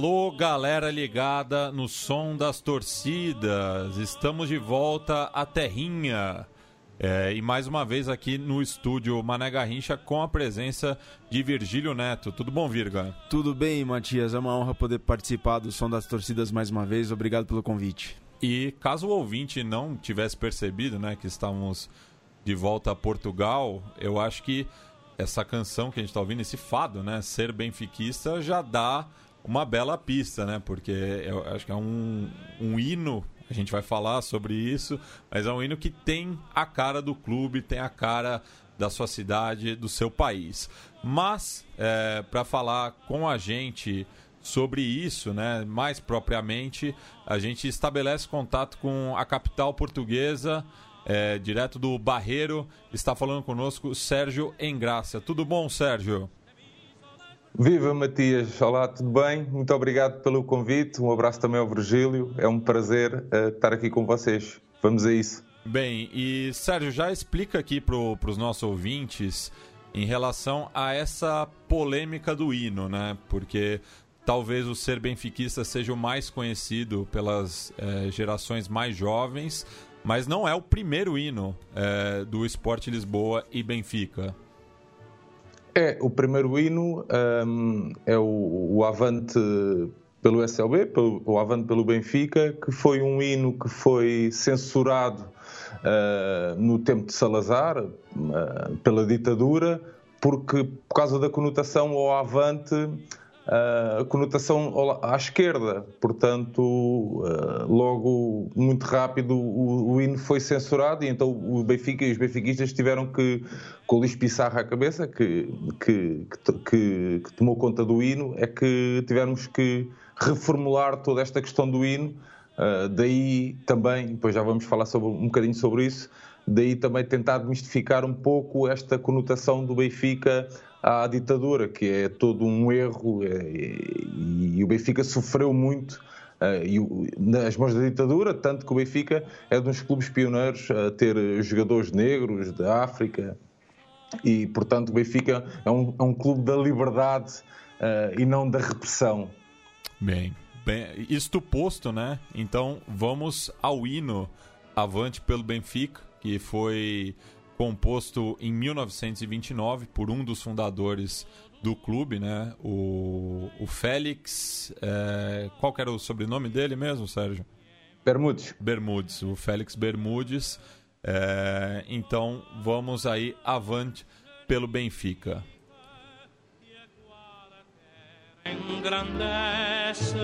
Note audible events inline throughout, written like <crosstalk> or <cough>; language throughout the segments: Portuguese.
Alô, galera ligada no som das torcidas. Estamos de volta à Terrinha. É, e mais uma vez aqui no estúdio Mané Garrincha com a presença de Virgílio Neto. Tudo bom, Virga? Tudo bem, Matias. É uma honra poder participar do Som das Torcidas mais uma vez. Obrigado pelo convite. E caso o ouvinte não tivesse percebido né, que estamos de volta a Portugal, eu acho que essa canção que a gente está ouvindo, esse fado, né, Ser Benfiquista, já dá uma bela pista, né? Porque eu acho que é um, um hino a gente vai falar sobre isso, mas é um hino que tem a cara do clube, tem a cara da sua cidade, do seu país. Mas, é, para falar com a gente sobre isso, né, mais propriamente, a gente estabelece contato com a capital portuguesa, é, direto do Barreiro. Está falando conosco Sérgio Engraça. Tudo bom, Sérgio? Viva Matias, olá, tudo bem? Muito obrigado pelo convite, um abraço também ao Virgílio, é um prazer uh, estar aqui com vocês. Vamos a isso. Bem, e Sérgio, já explica aqui para os nossos ouvintes em relação a essa polêmica do hino, né? Porque talvez o ser benfiquista seja o mais conhecido pelas é, gerações mais jovens, mas não é o primeiro hino é, do Esporte Lisboa e Benfica. É, o primeiro hino um, é o, o, Avante pelo SLB, pelo, o Avante pelo Benfica, que foi um hino que foi censurado uh, no tempo de Salazar, uh, pela ditadura, porque por causa da conotação ao Avante a conotação à esquerda. Portanto, logo, muito rápido, o, o hino foi censurado e então o Benfica e os benfiquistas tiveram que, com o Luís Pissarra à cabeça, que, que, que, que tomou conta do hino, é que tivemos que reformular toda esta questão do hino. Uh, daí também, depois já vamos falar sobre, um bocadinho sobre isso, daí também tentar desmistificar um pouco esta conotação do Benfica à ditadura, que é todo um erro é, e, e o Benfica sofreu muito Uh, e, nas mãos da ditadura, tanto que o Benfica é um dos clubes pioneiros a ter jogadores negros da África e, portanto, o Benfica é um, é um clube da liberdade uh, e não da repressão. Bem, bem, isto posto, né? Então vamos ao hino Avante pelo Benfica, que foi composto em 1929 por um dos fundadores do clube, né? O, o Félix. É, qual era o sobrenome dele mesmo, Sérgio? Bermudes. Bermudes, o Félix Bermudes. É, então vamos aí avante pelo Benfica. Engrandece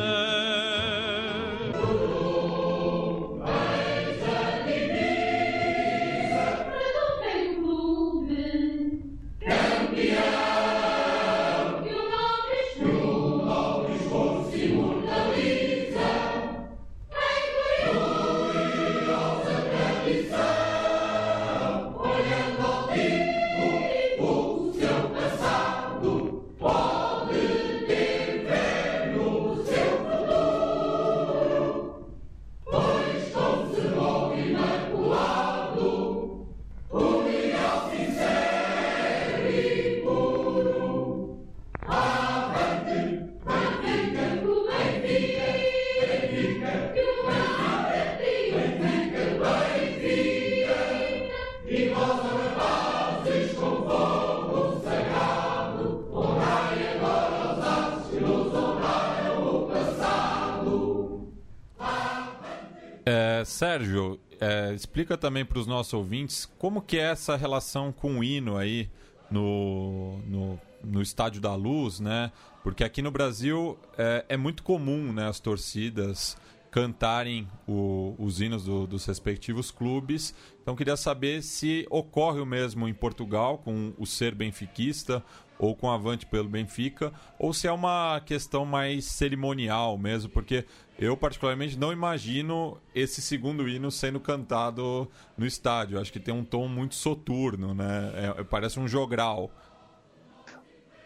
Sérgio, é, explica também para os nossos ouvintes como que é essa relação com o hino aí no, no, no Estádio da Luz, né? Porque aqui no Brasil é, é muito comum né, as torcidas cantarem o, os hinos do, dos respectivos clubes. Então queria saber se ocorre o mesmo em Portugal com o ser benfiquista ou com Avante pelo Benfica, ou se é uma questão mais cerimonial mesmo, porque eu particularmente não imagino esse segundo hino sendo cantado no estádio. Acho que tem um tom muito soturno, né? É, parece um jogral.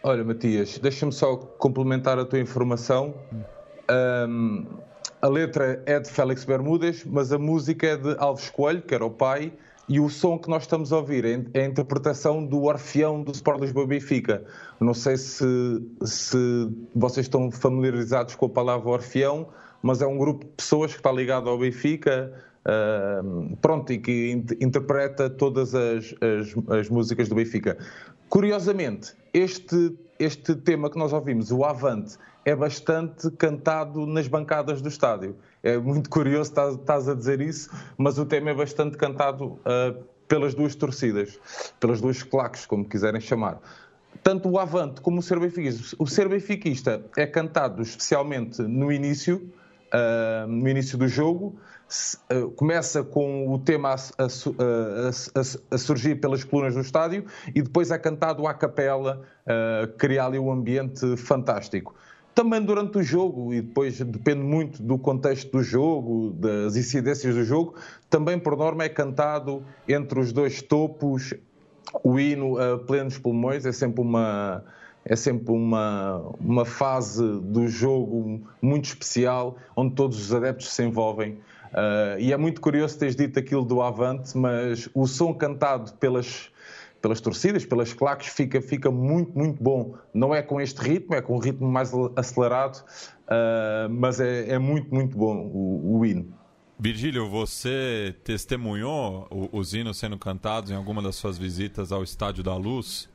Olha, Matias, deixa-me só complementar a tua informação. Um, a letra é de Félix Bermudes, mas a música é de Alves Coelho, que era o pai, e o som que nós estamos a ouvir é, é a interpretação do Orfeão do Sport Lisboa Benfica. Não sei se, se vocês estão familiarizados com a palavra Orfeão, mas é um grupo de pessoas que está ligado ao Benfica, uh, pronto, e que interpreta todas as, as, as, músicas do Benfica. Curiosamente, este, este tema que nós ouvimos, o Avante, é bastante cantado nas bancadas do estádio. É muito curioso estás, estás a dizer isso, mas o tema é bastante cantado uh, pelas duas torcidas, pelas duas claques, como quiserem chamar. Tanto o Avante como o Ser Benfiquista. O Ser Benfiquista é cantado especialmente no início, uh, no início do jogo, Uh, começa com o tema a, a, a, a, surgir pelas colunas do estádio e depois é cantado à capela, uh, cria ali um ambiente fantástico também durante o jogo, e depois depende muito do contexto do jogo, das incidências do jogo, também por norma é cantado entre os dois topos o hino a plenos pulmões, é sempre uma. É sempre uma, uma fase do jogo muito especial, onde todos os adeptos se envolvem. Uh, e é muito curioso teres dito aquilo do Avante, mas o som cantado pelas, pelas torcidas, pelas claques, fica, fica muito, muito bom. Não é com este ritmo, é com um ritmo mais acelerado, uh, mas é, é, muito, muito bom o, o hino. Virgílio, você testemunhou os hinos sendo cantados em alguma das suas visitas ao Estádio da Luz?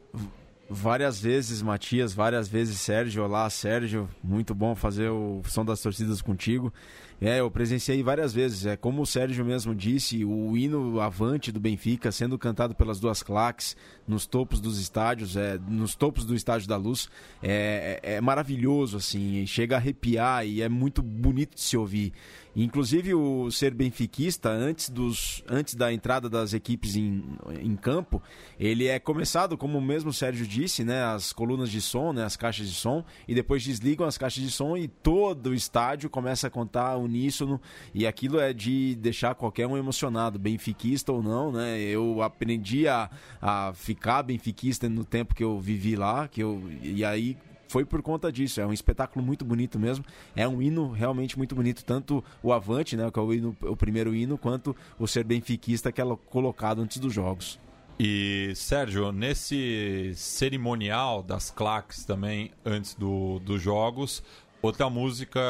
Várias vezes, Matias, várias vezes, Sérgio. Olá, Sérgio. Muito bom fazer o som das torcidas contigo. É, eu presenciei várias vezes. É como o Sérgio mesmo disse, o hino avante do Benfica sendo cantado pelas duas claques nos topos dos estádios, é, nos topos do estádio da Luz, é, é, é maravilhoso assim, chega a arrepiar e é muito bonito de se ouvir. Inclusive o ser benfiquista, antes, dos, antes da entrada das equipes em, em campo, ele é começado, como o mesmo Sérgio disse, né, as colunas de som, né, as caixas de som, e depois desligam as caixas de som e todo o estádio começa a contar uníssono, e aquilo é de deixar qualquer um emocionado, benfiquista ou não, né? Eu aprendi a, a ficar benfiquista no tempo que eu vivi lá, que eu, e aí foi por conta disso. É um espetáculo muito bonito mesmo. É um hino realmente muito bonito. Tanto o Avante, né, que é o, hino, o primeiro hino, quanto o Ser Benfiquista, que é colocado antes dos jogos. E, Sérgio, nesse cerimonial das claques também, antes do, dos jogos, outra música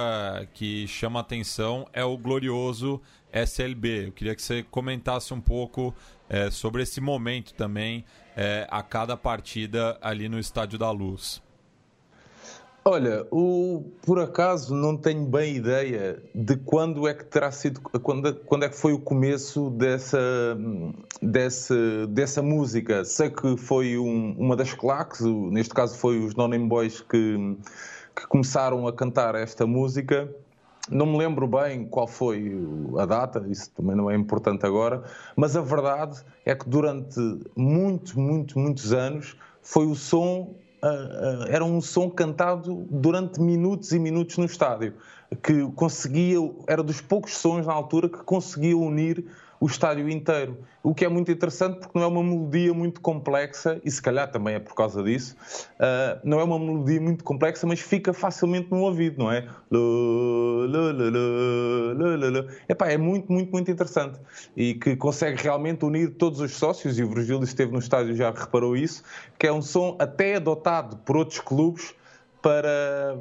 que chama atenção é o glorioso SLB. Eu queria que você comentasse um pouco é, sobre esse momento também é, a cada partida ali no Estádio da Luz. Olha, o, por acaso não tenho bem ideia de quando é que terá sido, quando, quando é que foi o começo dessa, dessa, dessa música. Sei que foi um, uma das claques, neste caso foi os Non Boys que, que começaram a cantar esta música. Não me lembro bem qual foi a data, isso também não é importante agora, mas a verdade é que durante muitos, muitos, muitos anos foi o som era um som cantado durante minutos e minutos no estádio, que conseguia, era dos poucos sons na altura que conseguia unir o estádio inteiro. O que é muito interessante porque não é uma melodia muito complexa, e se calhar também é por causa disso, uh, não é uma melodia muito complexa, mas fica facilmente no ouvido, não é? Epá, é muito, muito, muito interessante. E que consegue realmente unir todos os sócios, e o Virgílio esteve no estádio já reparou isso, que é um som até adotado por outros clubes para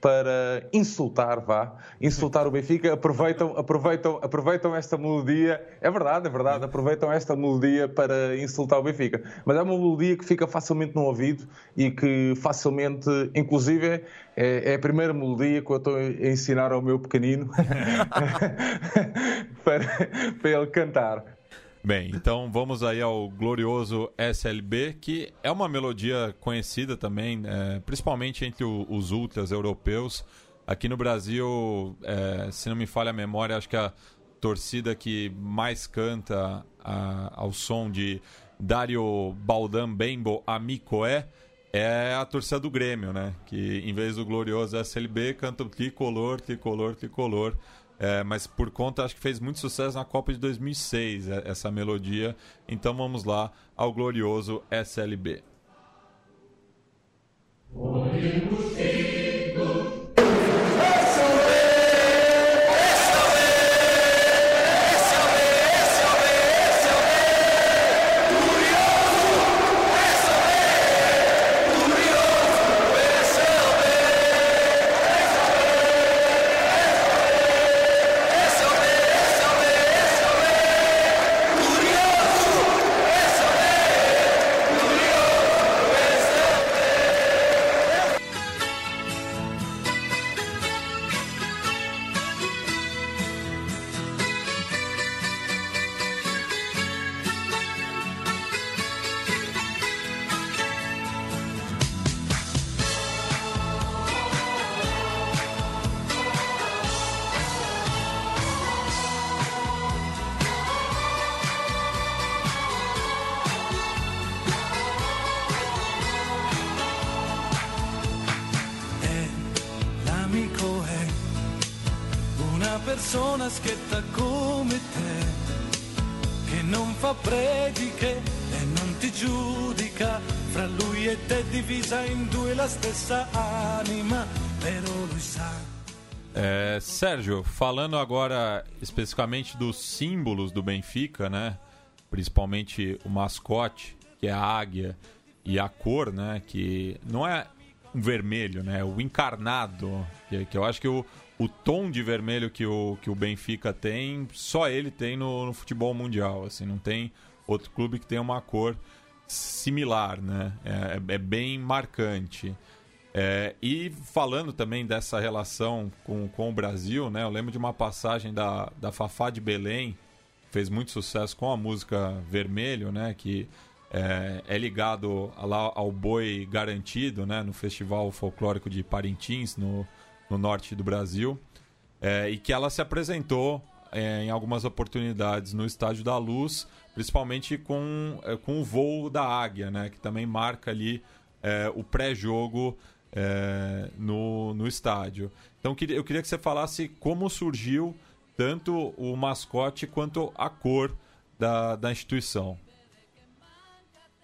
para insultar, vá, insultar o Benfica, aproveitam, aproveitam, aproveitam esta melodia, é verdade, é verdade, aproveitam esta melodia para insultar o Benfica. Mas é uma melodia que fica facilmente no ouvido e que facilmente, inclusive, é, é a primeira melodia que eu estou a ensinar ao meu pequenino <laughs> para, para ele cantar. Bem, então vamos aí ao glorioso SLB, que é uma melodia conhecida também, é, principalmente entre o, os ultras europeus. Aqui no Brasil, é, se não me falha a memória, acho que a torcida que mais canta a, ao som de Dario Baldan Bembo Amicoé é a torcida do Grêmio, né? Que em vez do glorioso SLB canta tricolor, tricolor, tricolor. É, mas por conta, acho que fez muito sucesso na Copa de 2006, é, essa melodia. Então vamos lá ao glorioso SLB. Persona schietta come te, che non fa prediche e non ti giudica, fra lui e te divisa in due la stessa anima, però lui sa. É, Sérgio, falando agora especificamente dos símbolos do Benfica, né? Principalmente o mascote, que é a águia, e a cor, né? Que não é um vermelho, né? O encarnado, que, que eu acho que o, o tom de vermelho que o, que o Benfica tem, só ele tem no, no futebol mundial. Assim, não tem outro clube que tenha uma cor similar, né? É, é bem marcante. É, e falando também dessa relação com, com o Brasil, né? Eu lembro de uma passagem da, da Fafá de Belém, fez muito sucesso com a música Vermelho, né? Que é, é ligado lá ao boi garantido, né? No Festival Folclórico de Parintins, no, no norte do Brasil. É, e que ela se apresentou é, em algumas oportunidades no Estádio da Luz, principalmente com, é, com o voo da águia, né? Que também marca ali é, o pré-jogo é, no, no estádio. Então eu queria que você falasse como surgiu tanto o mascote quanto a cor da, da instituição.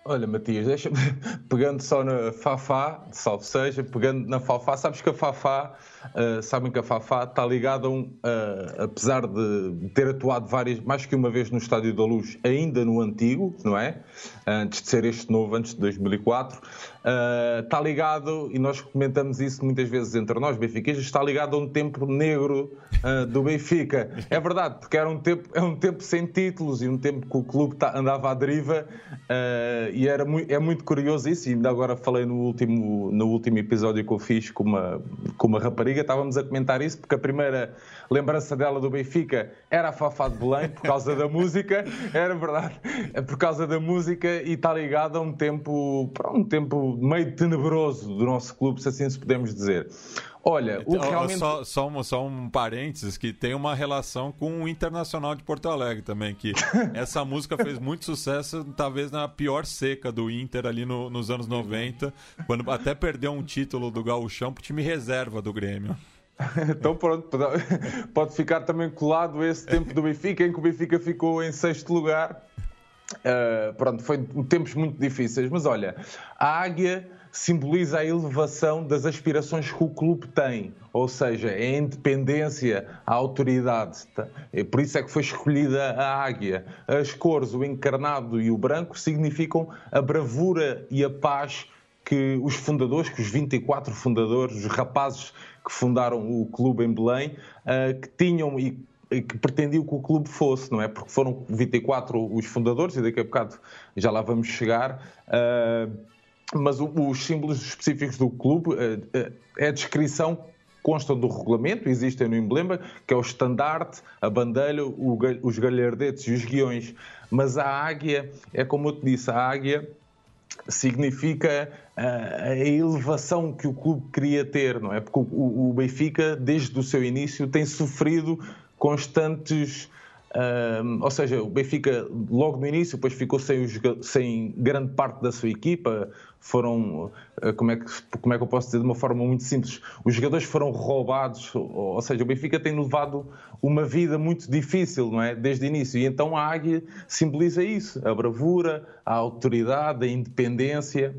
Olha, Matias, deixa <laughs> pegando só na Fafá, salve seja, pegando na Fafá, sabes que a Fafá, uh, sabem que a Fafá está ligada a um, uh, apesar de ter atuado várias, mais que uma vez no Estádio da Luz, ainda no antigo, não é? Antes de ser este novo, antes de 2004, uh, está ligado, e nós comentamos isso muitas vezes entre nós, benfiquistas, está ligado a um tempo negro do Benfica. É verdade, porque era um tempo, é um tempo sem títulos e um tempo que o clube tá, andava à deriva e era é muito curioso isso, e ainda agora falei no último, no último episódio que eu fiz com uma, com uma rapariga, estávamos a comentar isso, porque a primeira lembrança dela do Benfica era a Fafá de Belém, por causa da música, era verdade, por causa da música e está ligado a um tempo, um tempo meio tenebroso do nosso clube, se assim se podemos dizer. Olha, o então, realmente... Só, só, um, só um parênteses, que tem uma relação com o Internacional de Porto Alegre também, que <laughs> essa música fez muito sucesso, talvez na pior seca do Inter ali no, nos anos 90, quando até perdeu um título do Gauchão pro time reserva do Grêmio. <laughs> então pronto, pode ficar também colado esse tempo do Benfica, em que o Benfica ficou em sexto lugar. Uh, pronto, foi tempos muito difíceis, mas olha, a águia simboliza a elevação das aspirações que o clube tem, ou seja, é a independência, a autoridade. É por isso é que foi escolhida a águia. As cores, o encarnado e o branco, significam a bravura e a paz que os fundadores, que os 24 fundadores, os rapazes que fundaram o clube em Belém, uh, que tinham e que pretendiam que o clube fosse, não é? Porque foram 24 os fundadores, e daqui a bocado já lá vamos chegar. Uh, mas o, os símbolos específicos do clube, é a descrição constam do regulamento, existem no emblema, que é o estandarte, a bandeira, os galhardetes e os guiões. Mas a águia, é como eu te disse, a águia significa a elevação que o clube queria ter, não é? Porque o Benfica, desde o seu início, tem sofrido constantes. Um, ou seja, o Benfica logo no início depois ficou sem, sem grande parte da sua equipa. Foram, ah, como é, que, como é que eu posso dizer de uma forma muito simples? Os jogadores foram roubados, ou seja, o Benfica tem levado uma vida muito difícil, não é? Desde o início. E então a águia simboliza isso: a bravura, a autoridade, a independência.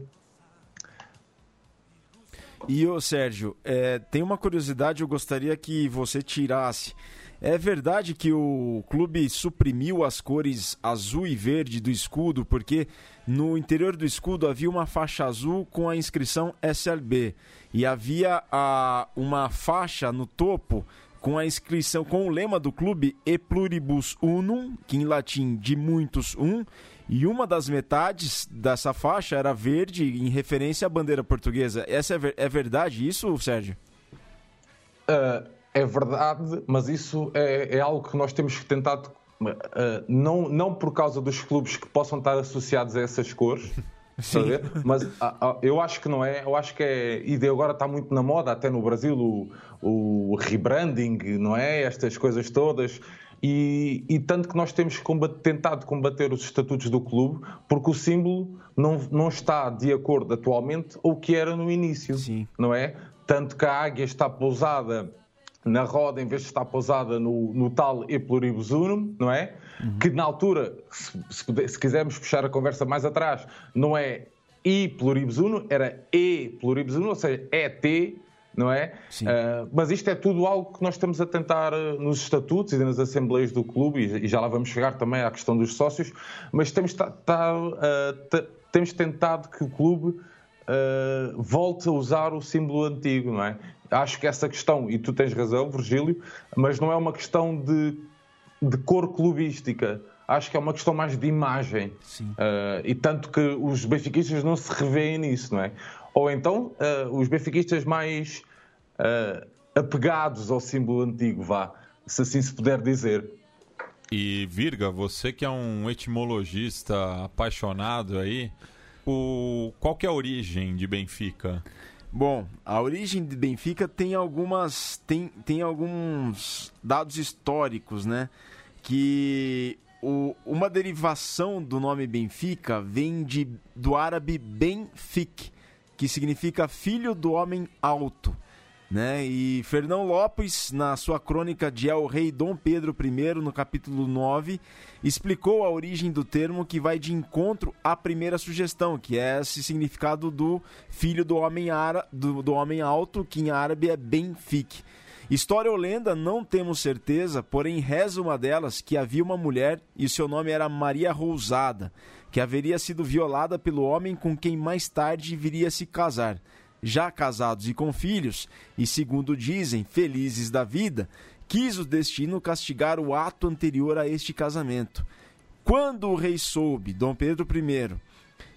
E o Sérgio, é, tem uma curiosidade, eu gostaria que você tirasse. É verdade que o clube suprimiu as cores azul e verde do escudo, porque no interior do escudo havia uma faixa azul com a inscrição SLB e havia a, uma faixa no topo com a inscrição, com o lema do clube E Pluribus Unum, que em latim de muitos um, e uma das metades dessa faixa era verde em referência à bandeira portuguesa. Essa é, é verdade isso, Sérgio? Uh é verdade, mas isso é, é algo que nós temos que tentar, uh, não, não por causa dos clubes que possam estar associados a essas cores, <laughs> Sim. mas uh, uh, eu acho que não é, eu acho que é, e de agora está muito na moda, até no Brasil, o, o rebranding, não é? Estas coisas todas. E, e, tanto que nós temos combat, tentado combater os estatutos do clube, porque o símbolo não, não está de acordo atualmente com o que era no início, Sim. não é? Tanto que a águia está pousada na roda em vez de estar pousada no, no tal e pluribus unum, não é? Uhum. Que na altura, se, se, se, quisermos puxar a conversa mais atrás, não é i pluribus unum, era e pluribus unum, ou seja, ET, não é? Uh, mas isto é tudo algo que nós estamos a tentar uh, nos estatutos e nas assembleias do clube, e, e, já lá vamos chegar também à questão dos sócios, mas temos, tá, tá, uh, temos tentado que o clube volte a usar o símbolo antigo, não é? Acho que essa questão, e tu tens razão, Virgílio, mas não é uma questão de, de cor clubística. Acho que é uma questão mais de imagem. Uh, e tanto que os benfiquistas não se revêem nisso, não é? Ou então, uh, os benfiquistas mais uh, apegados ao símbolo antigo, vá, se assim se puder dizer. E Virga, você que é um etimologista apaixonado aí, o... qual que é a origem de Benfica? Bom, a origem de Benfica tem algumas tem, tem alguns dados históricos, né? Que o, uma derivação do nome Benfica vem de, do árabe Benfic, que significa filho do homem alto. Né? E Fernão Lopes, na sua crônica de El Rei Dom Pedro I, no capítulo 9, explicou a origem do termo que vai de encontro à primeira sugestão, que é esse significado do filho do homem, ara, do, do homem alto, que em árabe é Benfic. História ou lenda, não temos certeza, porém reza uma delas que havia uma mulher e seu nome era Maria Rousada, que haveria sido violada pelo homem com quem mais tarde viria se casar já casados e com filhos, e segundo dizem, felizes da vida, quis o destino castigar o ato anterior a este casamento. Quando o rei soube, Dom Pedro I,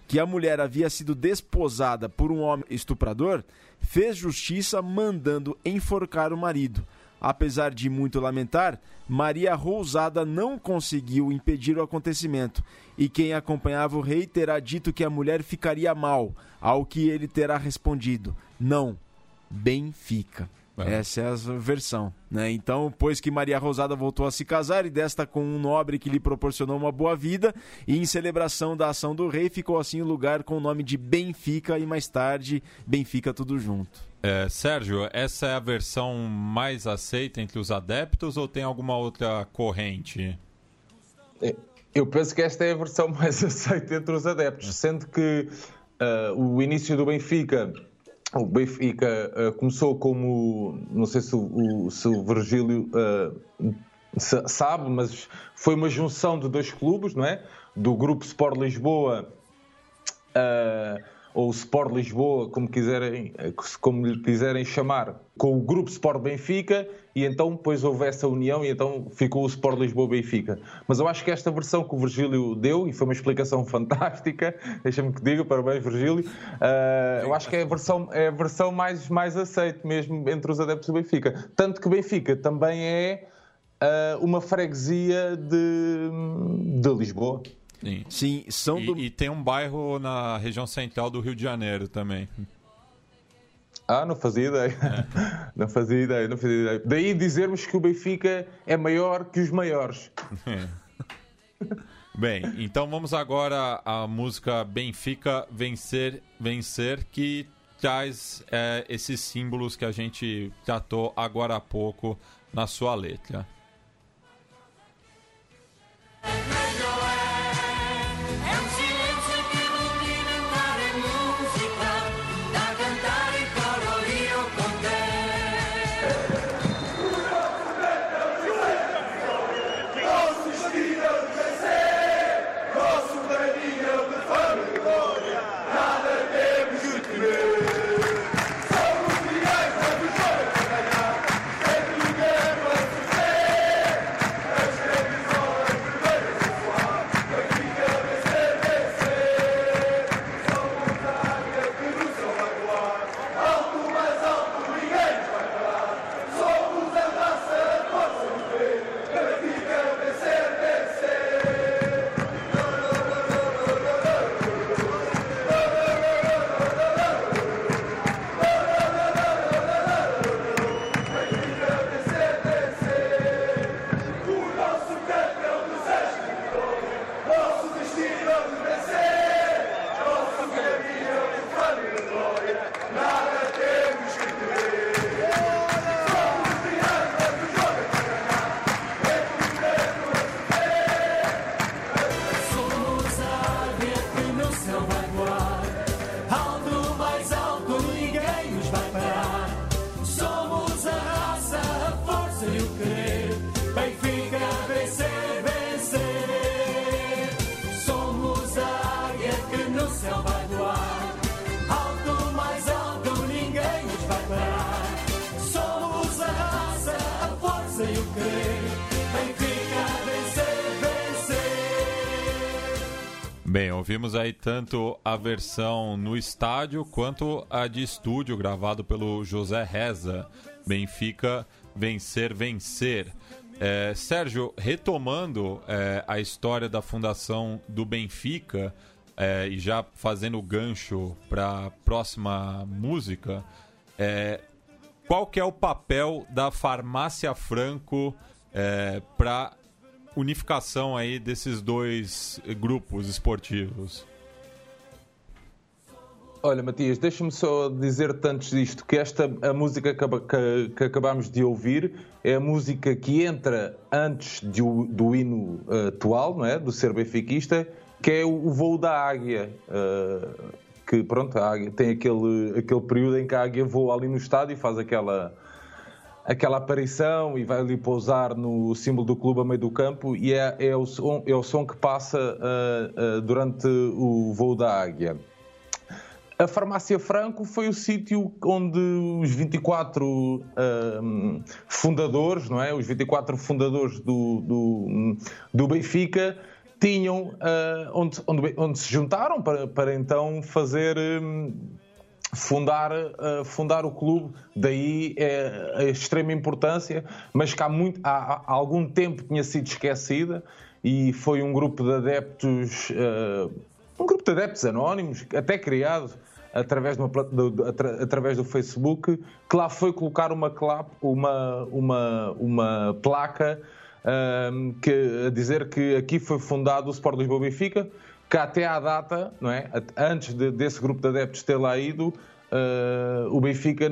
que a mulher havia sido desposada por um homem estuprador, fez justiça mandando enforcar o marido. Apesar de muito lamentar, Maria Rousada não conseguiu impedir o acontecimento, e quem acompanhava o rei terá dito que a mulher ficaria mal, ao que ele terá respondido: Não, bem fica. É. Essa é a versão. Né? Então, pois que Maria Rosada voltou a se casar e desta com um nobre que lhe proporcionou uma boa vida, e em celebração da ação do rei, ficou assim o lugar com o nome de Benfica e mais tarde Benfica tudo junto. É, Sérgio, essa é a versão mais aceita entre os adeptos ou tem alguma outra corrente? É, eu penso que esta é a versão <laughs> mais aceita entre os adeptos, sendo que uh, o início do Benfica o Benfica uh, começou como, não sei se o, se o Virgílio uh, sabe, mas foi uma junção de dois clubes, não é? Do grupo Sport Lisboa uh, ou Sport Lisboa, como, quiserem, como lhe quiserem chamar, com o Grupo Sport Benfica, e então depois houve essa união e então ficou o Sport Lisboa Benfica. Mas eu acho que esta versão que o Virgílio deu, e foi uma explicação <laughs> fantástica, deixa-me que diga, parabéns Virgílio, uh, eu acho que é a versão, é a versão mais, mais aceita mesmo entre os adeptos do Benfica. Tanto que Benfica também é uh, uma freguesia de, de Lisboa. Sim, Sim são e, do... e tem um bairro na região central do Rio de Janeiro também. Ah, não fazia ideia. É. <laughs> Não fazia ideia, não fazia ideia. Daí dizermos que o Benfica é maior que os maiores. É. Bem, então vamos agora à música Benfica Vencer, Vencer, que traz é, esses símbolos que a gente tratou agora há pouco na sua letra. Ouvimos aí tanto a versão no estádio quanto a de estúdio gravado pelo José Reza. Benfica vencer, vencer. É, Sérgio, retomando é, a história da fundação do Benfica é, e já fazendo o gancho para a próxima música, é, qual que é o papel da farmácia Franco é, para unificação aí desses dois grupos esportivos? Olha, Matias, deixa-me só dizer antes disto que esta a música que, que, que, acabamos de ouvir é a música que entra antes de, do hino uh, atual, não é? Do ser benfiquista, que é o, o voo da águia. Uh, que pronto, a águia tem aquele, aquele período em que a águia voa ali no estádio e faz aquela, aquela aparição e vai ali pousar no símbolo do clube a meio do campo e é, é, o, som, é o som que passa uh, uh, durante o voo da águia. A Farmácia Franco foi o sítio onde os 24 uh, fundadores, não é? Os 24 fundadores do, do, do Benfica tinham onde, onde, onde, se juntaram para, para então fazer um, fundar, uh, fundar o clube, daí é a extrema importância, mas que há, muito, há, há algum tempo tinha sido esquecida e foi um grupo de adeptos, uh, um grupo de adeptos anónimos, até criado através, uma, do, através do Facebook, que lá foi colocar uma, uma, uma, uma placa uh, que, a dizer que aqui foi fundado o Sport Lisboa Benfica, que até à data, não é? antes de, desse grupo de adeptos ter lá ido, uh, o Benfica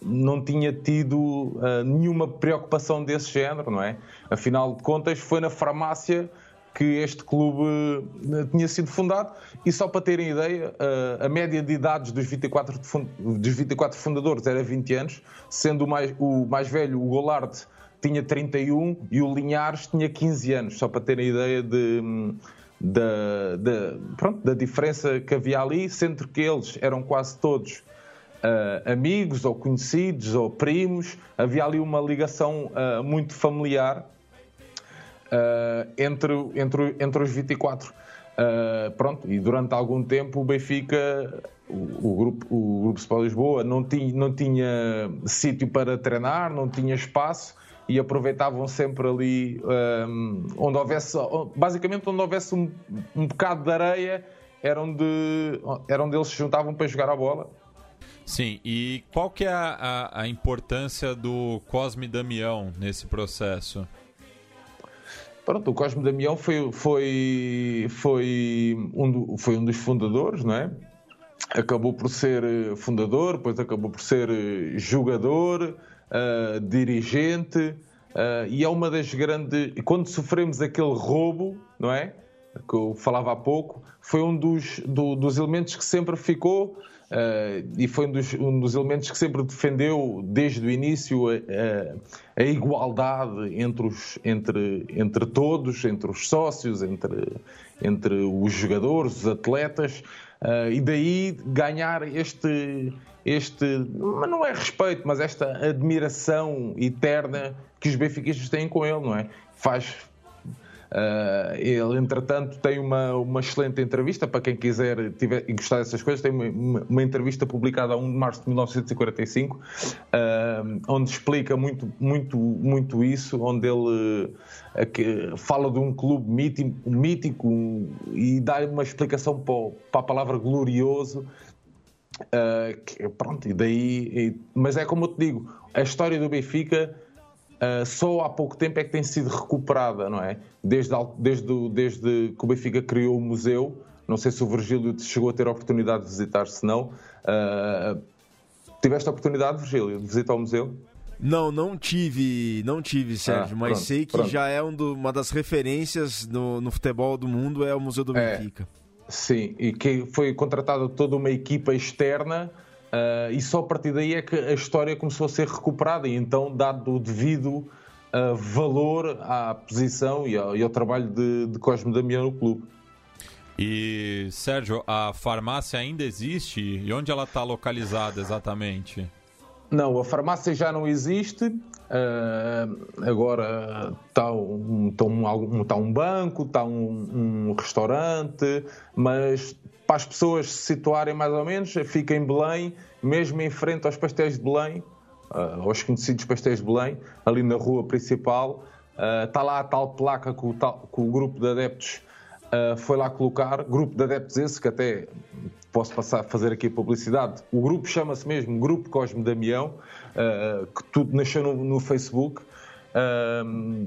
não tinha tido uh, nenhuma preocupação desse género, não é? Afinal de contas, foi na farmácia que este clube uh, tinha sido fundado. E só para terem ideia, a média de idades dos 24, dos 24 fundadores era 20 anos, sendo o mais, o mais velho, o Golard, tinha 31 e o Linhares tinha 15 anos, só para terem ideia de da, da, pronto, da diferença que havia ali, sendo que eles eram quase todos uh, amigos ou conhecidos ou primos, havia ali uma ligação uh, muito familiar uh, entre, entre, entre os 24. pronto, e durante algum tempo o Benfica, o, o grupo, o grupo Sport Lisboa, não tinha, não tinha sítio para treinar, não tinha espaço e aproveitavam sempre ali um, onde houvesse, basicamente onde houvesse um, um bocado de areia, era onde, era onde eles se juntavam para jogar a bola. Sim, e qual que é a, a, a importância do Cosme Damião nesse processo? Pronto, o Cosme Damião foi, foi, foi, um, do, foi um dos fundadores, não é? Acabou por ser eh, fundador, depois acabou por ser eh, jogador, uh, dirigente, uh, e é uma das grandes. Quando sofremos aquele roubo, não é? Que eu falava há pouco, foi um dos, do, dos elementos que sempre ficou. Uh, e foi um dos, um dos, elementos que sempre defendeu desde o início a, a, a igualdade entre, os, entre, entre todos, entre os sócios, entre, entre os jogadores, os atletas, uh, e daí ganhar este, este, mas não é respeito, mas esta admiração eterna que os benfiquistas têm com ele, não é? Faz. Uh, ele, entretanto, tem uma, uma excelente entrevista para quem quiser tiver, e gostar dessas coisas. Tem uma, uma, entrevista publicada a 1 de março de 1945, uh, ah, onde explica muito, muito, muito isso. Onde ele uh, fala de um clube mítico, mítico e dá uma explicação para, para a palavra glorioso que, pronto, e daí. E, mas é como eu te digo, a história do Benfica uh, só há pouco tempo é que tem sido recuperada, não é? Desde, desde, desde que o Benfica criou o museu, não sei se o Virgílio chegou a ter a oportunidade de visitar, se não. Uh, tiveste a oportunidade, Virgílio, de visitar o museu? Não, não tive, não tive, Sérgio, ah, mas pronto, sei que pronto. já é um do, uma das referências no, no, futebol do mundo é o Museu do é. Benfica. Sim, e que foi contratada toda uma equipa externa uh, e só a partir daí é que a história começou a ser recuperada e então dado o devido uh, valor à posição e ao, e ao trabalho de, de Cosme Damião no clube. E, Sérgio, a farmácia ainda existe? E onde ela está localizada exatamente? Não, a farmácia já não existe. Uh, agora está um, tá um, tá um, banco, está um, um, restaurante, mas para as pessoas se situarem mais ou menos, fica em Belém, mesmo em frente aos pastéis de Belém, uh, aos conhecidos pastéis de Belém, ali na rua principal. Uh, está lá a tal placa que o, tal, que o grupo de adeptos uh, foi lá colocar. Grupo de adeptos esse, que até posso passar a fazer aqui a publicidade. O grupo chama-se mesmo Grupo Cosme Damião, que tudo nasceu no, no Facebook.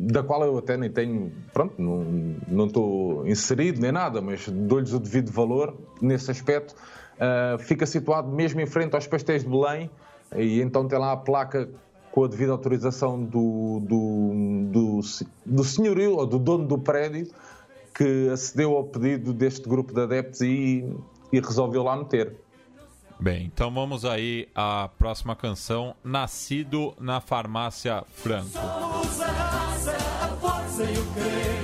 Da qual eu até nem tenho, pronto, não, não estou inserido nem nada, mas dou-lhes o devido valor nesse aspecto. Uh, fica situado mesmo em frente aos pastéis de Belém e então tem lá a placa com a devida autorização do, do, do, do senhorio ou do dono do prédio que acedeu ao pedido deste grupo de adeptos e, e resolveu lá meter. Bem, então vamos aí à próxima canção, Nascido na Farmácia Franco. Somos a raça, a força e o querer.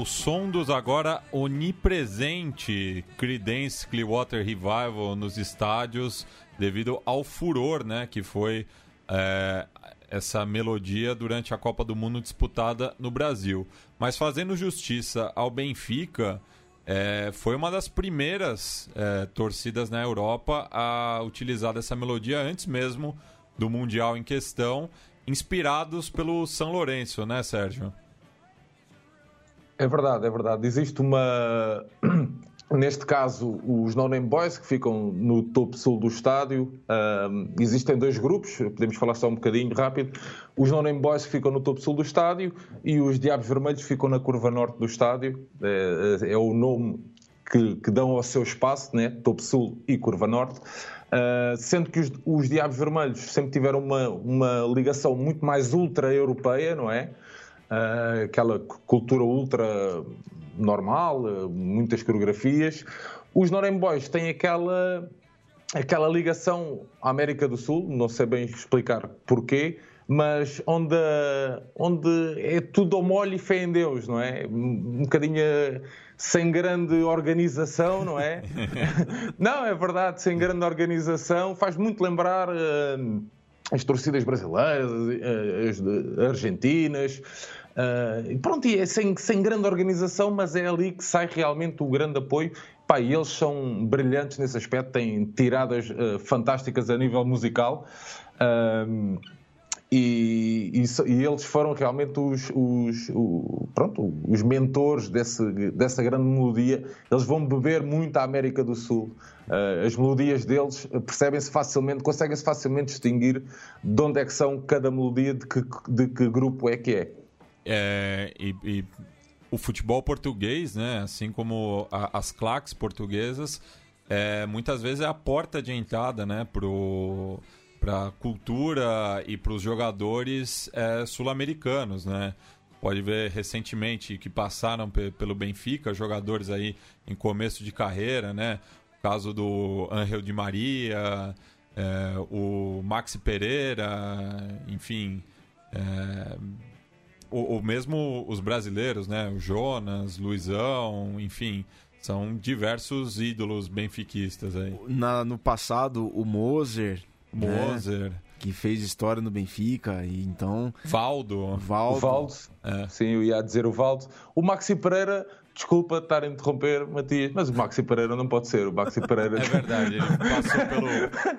Ao som dos agora onipresente Creedence Clearwater Revival nos estádios devido ao furor né, que foi é, essa melodia durante a Copa do Mundo disputada no Brasil. Mas fazendo justiça ao Benfica, é, foi uma das primeiras é, torcidas na Europa a utilizar essa melodia antes mesmo do Mundial em questão, inspirados pelo São Lourenço, né, Sérgio? É verdade, é verdade. Existe uma. <clears throat> Neste caso, os No-Name Boys, que ficam no topo sul do estádio, existem dois grupos, podemos falar só um bocadinho rápido. Os No-Name Boys ficam no topo sul do estádio e os Diabos Vermelhos ficam na curva norte do estádio. É, é o nome que, que, dão ao seu espaço, né? topo sul e curva norte. Uh, sendo que os, os Diabos Vermelhos sempre tiveram uma, uma ligação muito mais ultra-europeia, não é? Uh, aquela cultura ultra normal, uh, muitas coreografias. Os Norem Boys têm aquela, aquela ligação à América do Sul, não sei bem explicar porquê, mas onde, onde é tudo ao molho e fé em Deus, não é? Um bocadinho sem grande organização, não é? <laughs> não, é verdade, sem grande organização, faz muito lembrar. Uh, as torcidas brasileiras, as argentinas, Uh, pronto, e é sem, sem grande organização, mas é ali que sai realmente o grande apoio. Pá, eles são brilhantes nesse aspecto, têm tiradas uh, fantásticas a nível musical. E, e, e, eles foram realmente os, os, o, pronto, os mentores desse, dessa grande melodia. Eles vão beber muito à América do Sul. Uh, as melodias deles percebem-se facilmente, conseguem-se facilmente distinguir de onde é que são cada melodia, de que, de que grupo é que é. É, e, e, o futebol português, né, assim como a, as claques portuguesas, é, muitas vezes é a porta de entrada né, para a cultura e para os jogadores é, sul-americanos. Né? Pode ver recentemente que passaram pelo Benfica, jogadores aí em começo de carreira, né? O caso do Angel Di Maria, é, o Maxi Pereira, enfim. É, o, o, mesmo os brasileiros, né? O Jonas, Luizão, enfim, são diversos ídolos benfiquistas aí. Na, no passado, o Moser. Né, Moser. Né? Que fez história no Benfica, e então. Valdo. Valdo. O Valdo. É. Sim, eu ia dizer o Valdo. O Maxi Pereira desculpa estar a interromper, Matias, mas o Maxi Pereira não pode ser. O Maxi <laughs> Pereira. É verdade, ele passou pelo.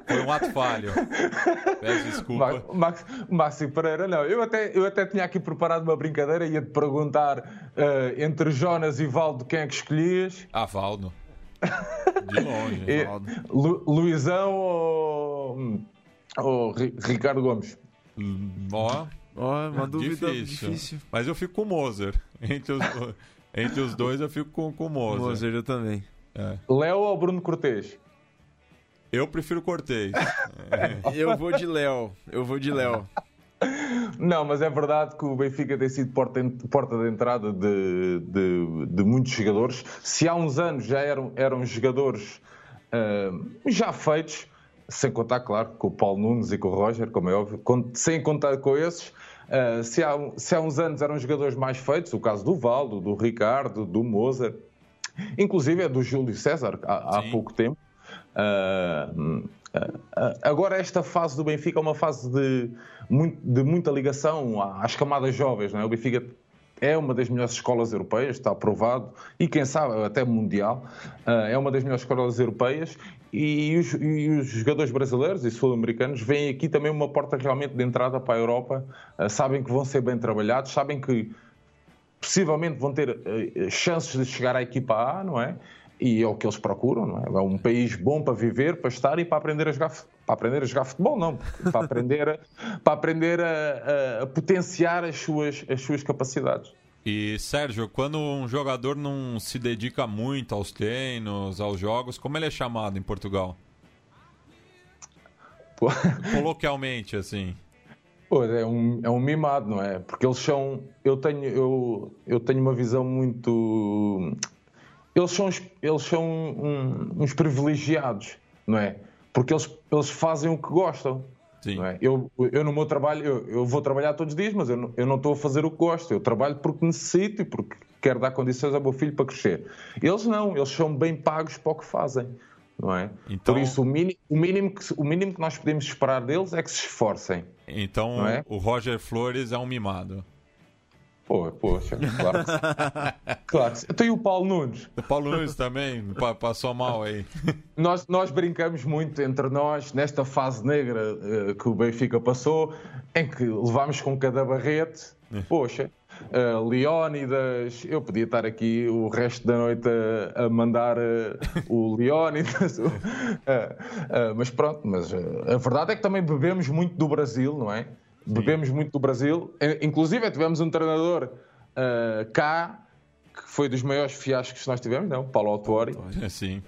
Foi um ato falho. Peço desculpa. Ma- Max, Maxi Pereira, não. Eu até, eu até tinha aqui preparado uma brincadeira e ia te perguntar eh, entre Jonas e Valdo quem é que escolhias. Ah, Valdo. De longe. <laughs> E- Valdo. Lu- Luizão ou, ou Ri- Ricardo Gomes? Ó, Ó, uma dúvida difícil. difícil. Mas eu fico com o Moser. <laughs> Entre os, entre os dois eu fico com, com o Moser. Moser, eu também. É. Léo ou Bruno Cortês? Eu prefiro Cortez. <laughs> Eu vou de Léo. Eu vou de Léo. Não, mas é verdade que o Benfica tem sido porta, porta de entrada de, de, de muitos jogadores. Se há uns anos já eram, eram jogadores ah, já feitos, sem contar, claro, com o Paulo Nunes e com o Roger, como é óbvio, con- sem contar com esses, ah, se, há, se há uns anos eram jogadores mais feitos, o caso do Valdo, do Ricardo, do Moser, inclusive é do Júlio César, há, há pouco tempo. Ah, agora, esta fase do Benfica é uma fase de, de muita ligação às camadas jovens. Não é? O Benfica é uma das melhores escolas europeias, está aprovado, e quem sabe até mundial. Ah, é uma das melhores escolas europeias e os, e os jogadores brasileiros e sul-americanos veem aqui também uma porta realmente de entrada para a Europa. Ah, sabem que vão ser bem trabalhados, sabem que possivelmente vão ter eh, chances de chegar à equipa A, não é? E é o que eles procuram, não é? É um país bom para viver, para estar e para aprender a jogar, para aprender a jogar futebol, não, para aprender, a, <laughs> para aprender a, a- potenciar as suas, as suas capacidades. E, Sérgio, quando um jogador não se dedica muito aos treinos, aos jogos, como ele é chamado em Portugal? Pô, <laughs> Coloquialmente, assim. Pois, é um, é um mimado, não é? Porque eles são. Eu tenho, eu, eu tenho uma visão muito. Eles são, eles são um- uns privilegiados, não é? Porque eles, eles fazem o que gostam. É? eu, eu, no meu trabalho, eu, eu vou trabalhar todos os dias, mas eu não, eu não estou a fazer o que gosto. Eu trabalho porque necessito e porque quero dar condições ao meu filho para crescer. Eles não, eles são bem pagos para o que fazem. Não é? Então- Por isso, o mínimo, o, mínimo que, o mínimo que nós podemos esperar deles é que se esforcem. Então, é? o Roger Flores é um mimado. Pô, poxa, claro que sim. <laughs> claro que sim. Tem o Paulo Nunes. O Paulo Nunes também pa- passou mal aí. <laughs> Nós, nós brincamos muito entre nós nesta fase negra eh, que o Benfica passou, em que levámos com cada barrete. Poxa, eh, Leónidas, eu podia estar aqui o resto da noite a, a mandar eh, o <laughs> Leónidas, eh, mas pronto, mas a verdade é que também bebemos muito do Brasil, não é? Bebemos muito do Brasil, Eh, inclusive tivemos um treinador eh, cá que foi dos maiores fiascos que nós tivemos, não? Paulo Autuori. Sim.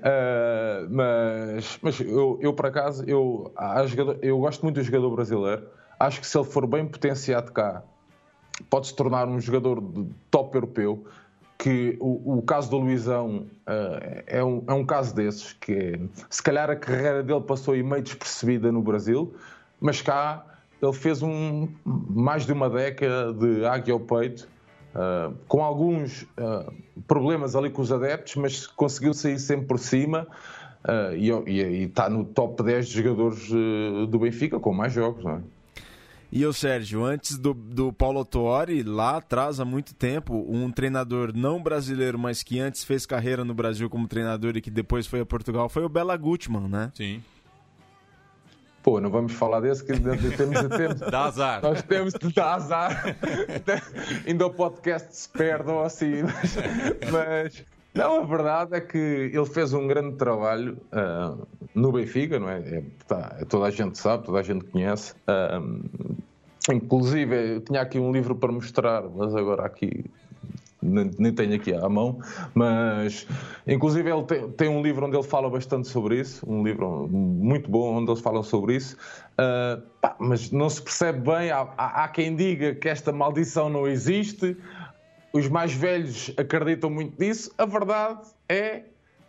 Uh, <laughs> mas mas eu, eu, por acaso, eu, jogador- eu gosto muito do jogador brasileiro. Acho que se ele for bem potenciado cá, pode se tornar um jogador de top europeu. Que o, o caso do Luizão uh, é, um, é um caso desses, que é, se calhar a carreira dele passou aí meio despercebida no Brasil, mas cá ele fez um, mais de uma década de águia ao peito, Uh, com alguns uh, problemas ali com os adeptos, mas conseguiu sair sempre por cima uh, e- está no top 10 de jogadores uh, do Benfica com mais jogos. Não é? E o Sérgio, antes do, do Paulo Tuori, lá atrás, há muito tempo, um treinador não brasileiro, mas que antes fez carreira no Brasil como treinador e que depois foi a Portugal, foi o Bela Gutmann, né? Sim. Pô, não vamos falar desse, que temos, temos, Dá azar. nós temos de dar azar. <laughs> ainda o podcast se perde ou assim. Mas, mas, não, a verdade é que ele fez um grande trabalho ah, no Benfica, não é? É, tá, toda a gente sabe, toda a gente conhece. Ah, inclusive, eu tinha aqui um livro para mostrar, mas agora aqui nem, nem tenho aqui à mão, mas inclusive ele tem, tem um livro onde ele fala bastante sobre isso, um livro muito bom onde eles falam sobre isso, Ah, pá, mas não se percebe bem. Há, há- há quem diga que esta maldição não existe, os mais velhos acreditam muito nisso. A verdade é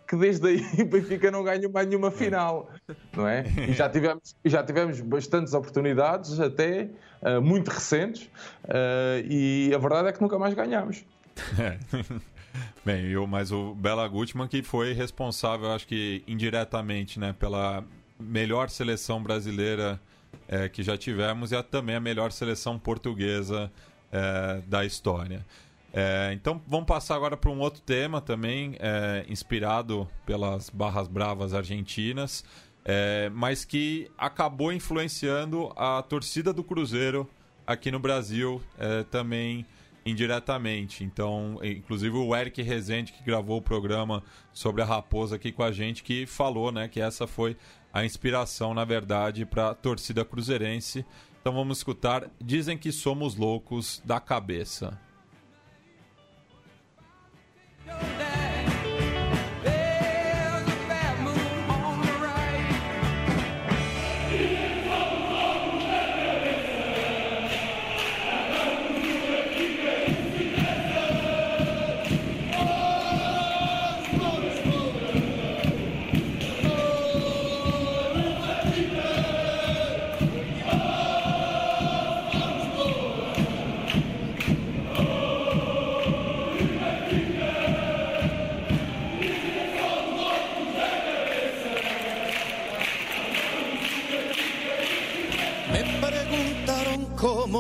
que desde aí <laughs> o Benfica não ganha mais nenhuma final, não é? E já tivemos, já tivemos bastantes oportunidades, até ah, muito recentes, ah, e a verdade é que nunca mais ganhamos. <laughs> Bem, eu, mas o Bela Gutmann que foi responsável, acho que indiretamente, né, pela melhor seleção brasileira é, que já tivemos e a, também a melhor seleção portuguesa é, da história. É, então vamos passar agora para um outro tema também, é, inspirado pelas barras bravas argentinas, é, mas que acabou influenciando a torcida do Cruzeiro aqui no Brasil é, também indiretamente. Então, inclusive o Eric Rezende, que gravou o programa sobre a Raposa aqui com a gente, que falou né, que essa foi a inspiração, na verdade, para a torcida cruzeirense. Então vamos escutar Dizem que Somos Loucos da Cabeça.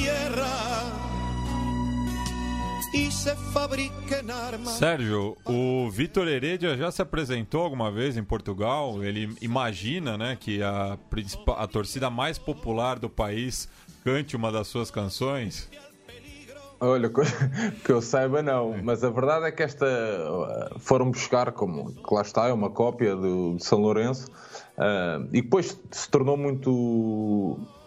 tierra se fabriquem armas. Sérgio, o Vitor Heredia já se apresentou alguma vez em Portugal? Ele imagina, né, que a, a torcida mais popular do país cante uma das suas canções? Olha, <laughs> que eu saiba não, mas a verdade é que esta foram buscar, como que lá está, é uma cópia do, de São Lourenço, uh, e depois se tornou muito uh,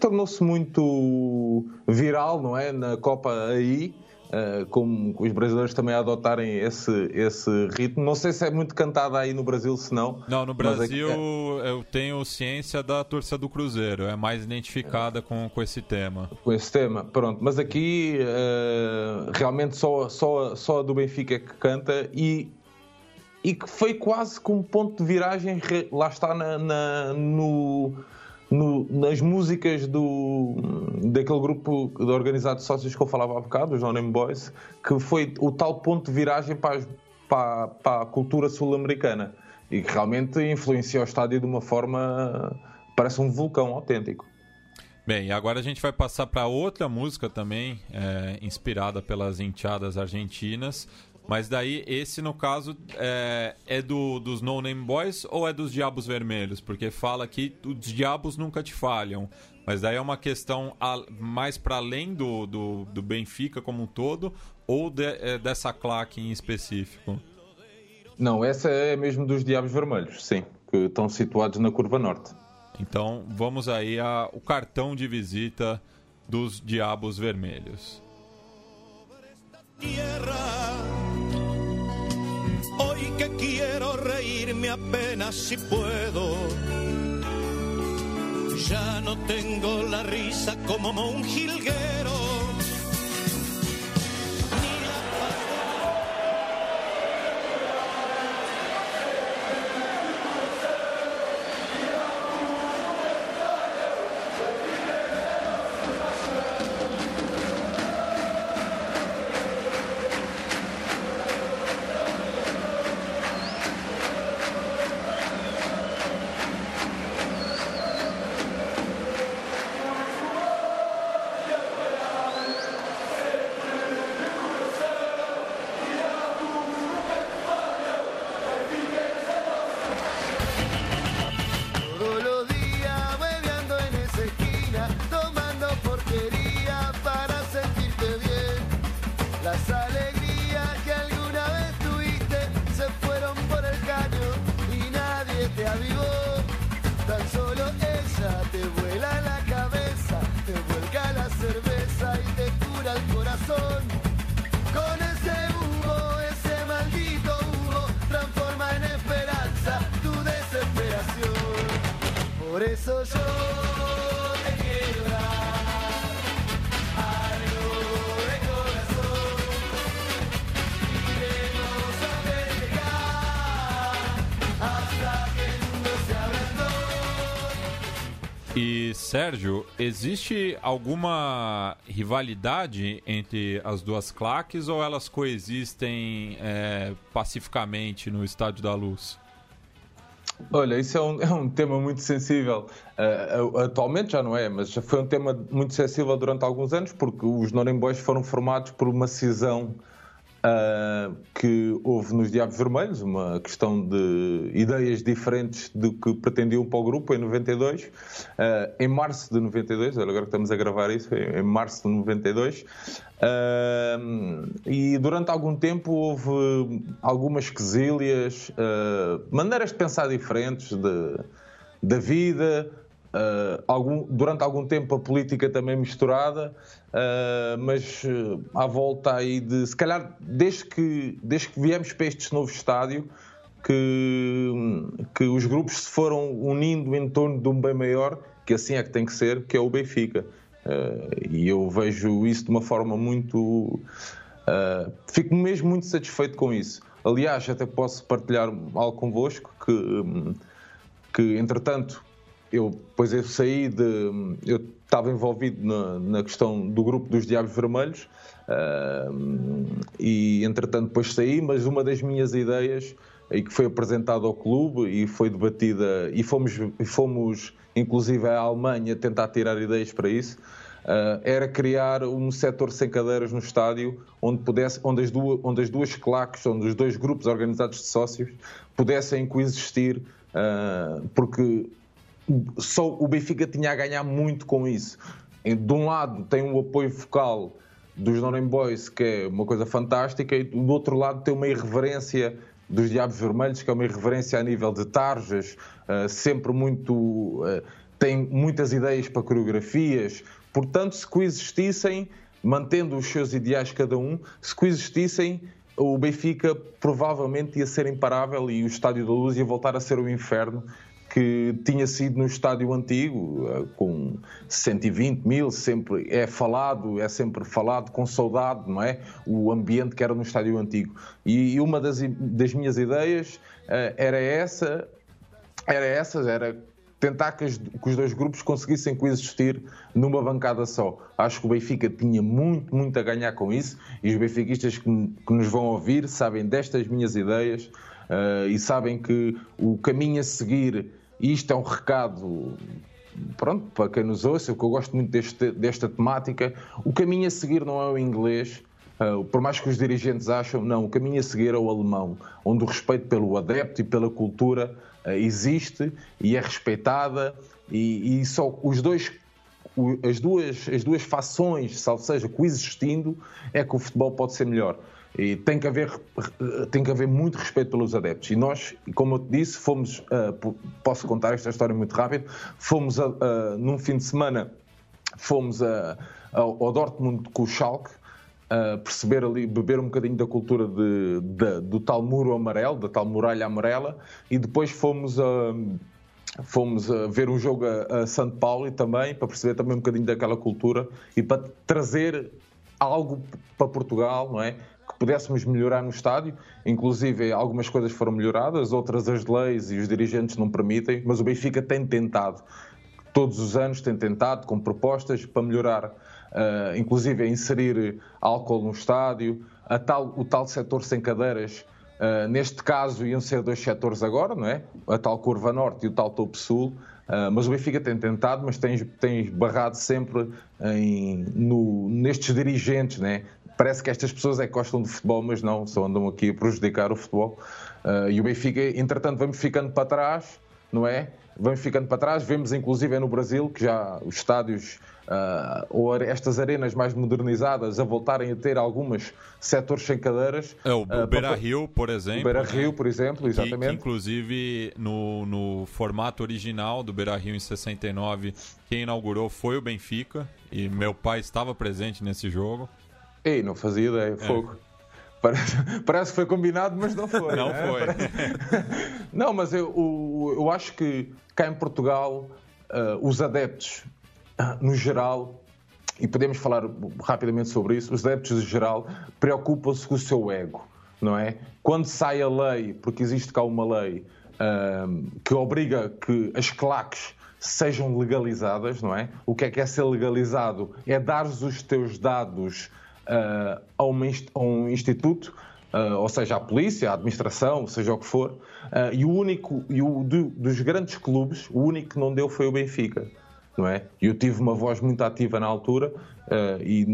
tornou-se muito viral, não é? Na Copa aí, uh, como os brasileiros também adotarem esse, esse ritmo. Não sei se é muito cantada aí no Brasil, se não. Não, no Brasil é... eu tenho ciência da torcida do Cruzeiro, é mais identificada com, com esse tema. Com esse tema, pronto. Mas aqui uh, realmente só, só, só a do Benfica é que canta e e que foi quase como ponto de viragem, lá está na, na no, no, nas músicas do, daquele grupo de organizado de sócios que eu falava há bocado, os No Name Boys, que foi o tal ponto de viragem para, para, para a cultura sul-americana e que realmente influencia o estádio de uma forma. parece um vulcão autêntico. Bem, agora a gente vai passar para outra música também, é, inspirada pelas enteadas argentinas, mas daí, esse no caso é, é do, dos No Name Boys ou é dos Diabos Vermelhos? Porque fala que os diabos nunca te falham. Mas daí é uma questão a, mais para além do, do, do, Benfica como um todo ou de, é, dessa claque em específico? Não, essa é mesmo dos Diabos Vermelhos, sim, que estão situados na Curva Norte. Então vamos aí ao cartão de visita dos Diabos Vermelhos. Tierra Hoy que quiero reírme apenas si puedo. Ya no tengo la risa como un jilguero Sérgio, existe alguma rivalidade entre as duas claques ou elas coexistem é, pacificamente no Estádio da Luz? Olha, isso é um, é um tema muito sensível. Uh, atualmente já não é, mas já foi um tema muito sensível durante alguns anos, porque os Norenboys foram formados por uma cisão uh, que houve nos Diabos Vermelhos, uma questão de ideias diferentes do que pretendiam para o grupo em 92. Uh, ah, em março de 92, agora que estamos a gravar isso, em março de 92. Uh, e durante algum tempo houve algumas quesílias, maneiras de pensar diferentes da vida, algum, durante algum tempo a política também misturada, uh, mas uh, à volta aí de. Se calhar, desde que, desde que viemos para este novo estádio, que, que os grupos se foram unindo em torno de um bem maior, que assim é que tem que ser, que é o Benfica. e eu vejo isso de uma forma muito. fico mesmo muito satisfeito com isso. Aliás, até posso partilhar algo convosco que, que entretanto, eu depois eu saí de. Eu estava envolvido na, na questão do grupo dos Diabos Vermelhos uh, e entretanto depois saí, mas uma das minhas ideias e que foi apresentada ao clube e foi debatida e fomos, fomos inclusive à Alemanha tentar tirar ideias para isso. Uh, era criar um setor sem cadeiras no estádio onde, pudesse, onde, as duas, onde as duas claques, onde os dois grupos organizados de sócios pudessem coexistir, uh, porque só o Benfica tinha a ganhar muito com isso. De um lado tem um apoio focal dos Noren Boys, que é uma coisa fantástica, e do outro lado tem uma irreverência dos Diabos Vermelhos, que é uma irreverência a nível de tarjas, uh, sempre muito. Uh, tem muitas ideias para coreografias. Portanto, se coexistissem, mantendo os seus ideais cada um, se coexistissem, o Benfica provavelmente ia ser imparável e o Estádio da Luz ia voltar a ser o inferno que tinha sido no estádio antigo, eh, com 120 mil, sempre é falado, é sempre falado com saudade, não é? O ambiente que era no estádio antigo. E uma das, das minhas ideias uh, era essa, era essa, era tentar que, os dois grupos conseguissem coexistir numa bancada só. Acho que o Benfica tinha muito, muito a ganhar com isso e os benfiquistas que, que nos vão ouvir sabem destas minhas ideias uh, e sabem que o caminho a seguir e isto é um recado pronto, para quem nos ouça, que eu gosto muito deste, desta temática, o caminho a seguir não é o inglês, uh, por mais que os dirigentes acham, não, o caminho a seguir é o alemão, onde o respeito pelo adepto e pela cultura uh, existe e é respeitada, e, e só os dois as duas, as duas fações, salvo seja, coexistindo, é que o futebol pode ser melhor. E tem que haver, tem que haver muito respeito pelos adeptos. E nós, como eu te disse, fomos, uh, posso contar esta história muito rápido, fomos uh, num fim de semana, fomos uh, ao Dortmund com o Schalke, uh, perceber ali, beber um bocadinho da cultura de, de, do tal muro amarelo, da tal muralha amarela, e depois fomos a fomos a ver um jogo a, a São Paulo e também para perceber também um bocadinho daquela cultura e para trazer algo para Portugal, não é? Pudéssemos melhorar no estádio. Inclusive, algumas coisas foram melhoradas, outras as leis e os dirigentes não permitem, mas o Benfica tem tentado. Todos os anos tem tentado com propostas para melhorar, uh, inclusive a inserir álcool no estádio, a tal, o tal setor sem cadeiras. Uh, neste caso, iam ser dois setores agora, não é? A tal curva norte e o tal topo sul. Uh, mas o Benfica tem tentado, mas tem, tem barrado sempre em, no, nestes dirigentes, né? Parece que estas pessoas é que gostam de futebol, mas não, só andam aqui a prejudicar o futebol. Uh, e o Benfica, entretanto, vamos ficando para trás, não é? Vamos ficando para trás. Vemos, inclusive, é no Brasil que já os estádios uh, ou estas arenas mais modernizadas a voltarem a ter algumas setores sem cadeiras. É, o uh, Beira Rio, por exemplo. O Beira Rio, por exemplo, exatamente. Que, que inclusive, no, no formato original do Beira Rio em 69, quem inaugurou foi o Benfica. E meu pai estava presente nesse jogo. Ei, não fazia ideia, é. fogo. Parece, parece que foi combinado, mas não foi. Não né? foi. <laughs> não, mas eu, eu acho que cá em Portugal, uh, os adeptos, uh, no geral, e podemos falar rapidamente sobre isso, os adeptos, no geral, preocupam-se com o seu ego, não é? Quando sai a lei, porque existe cá uma lei uh, que obriga que as claques sejam legalizadas, não é? O que é que é ser legalizado? É dar os teus dados uh, a, uma, a, um instituto, uh, ou seja, à polícia, à administração, seja o que for, uh, e o único, e o do, dos grandes clubes, o único que não deu foi o Benfica. Não é? Eu tive uma voz muito ativa na altura e,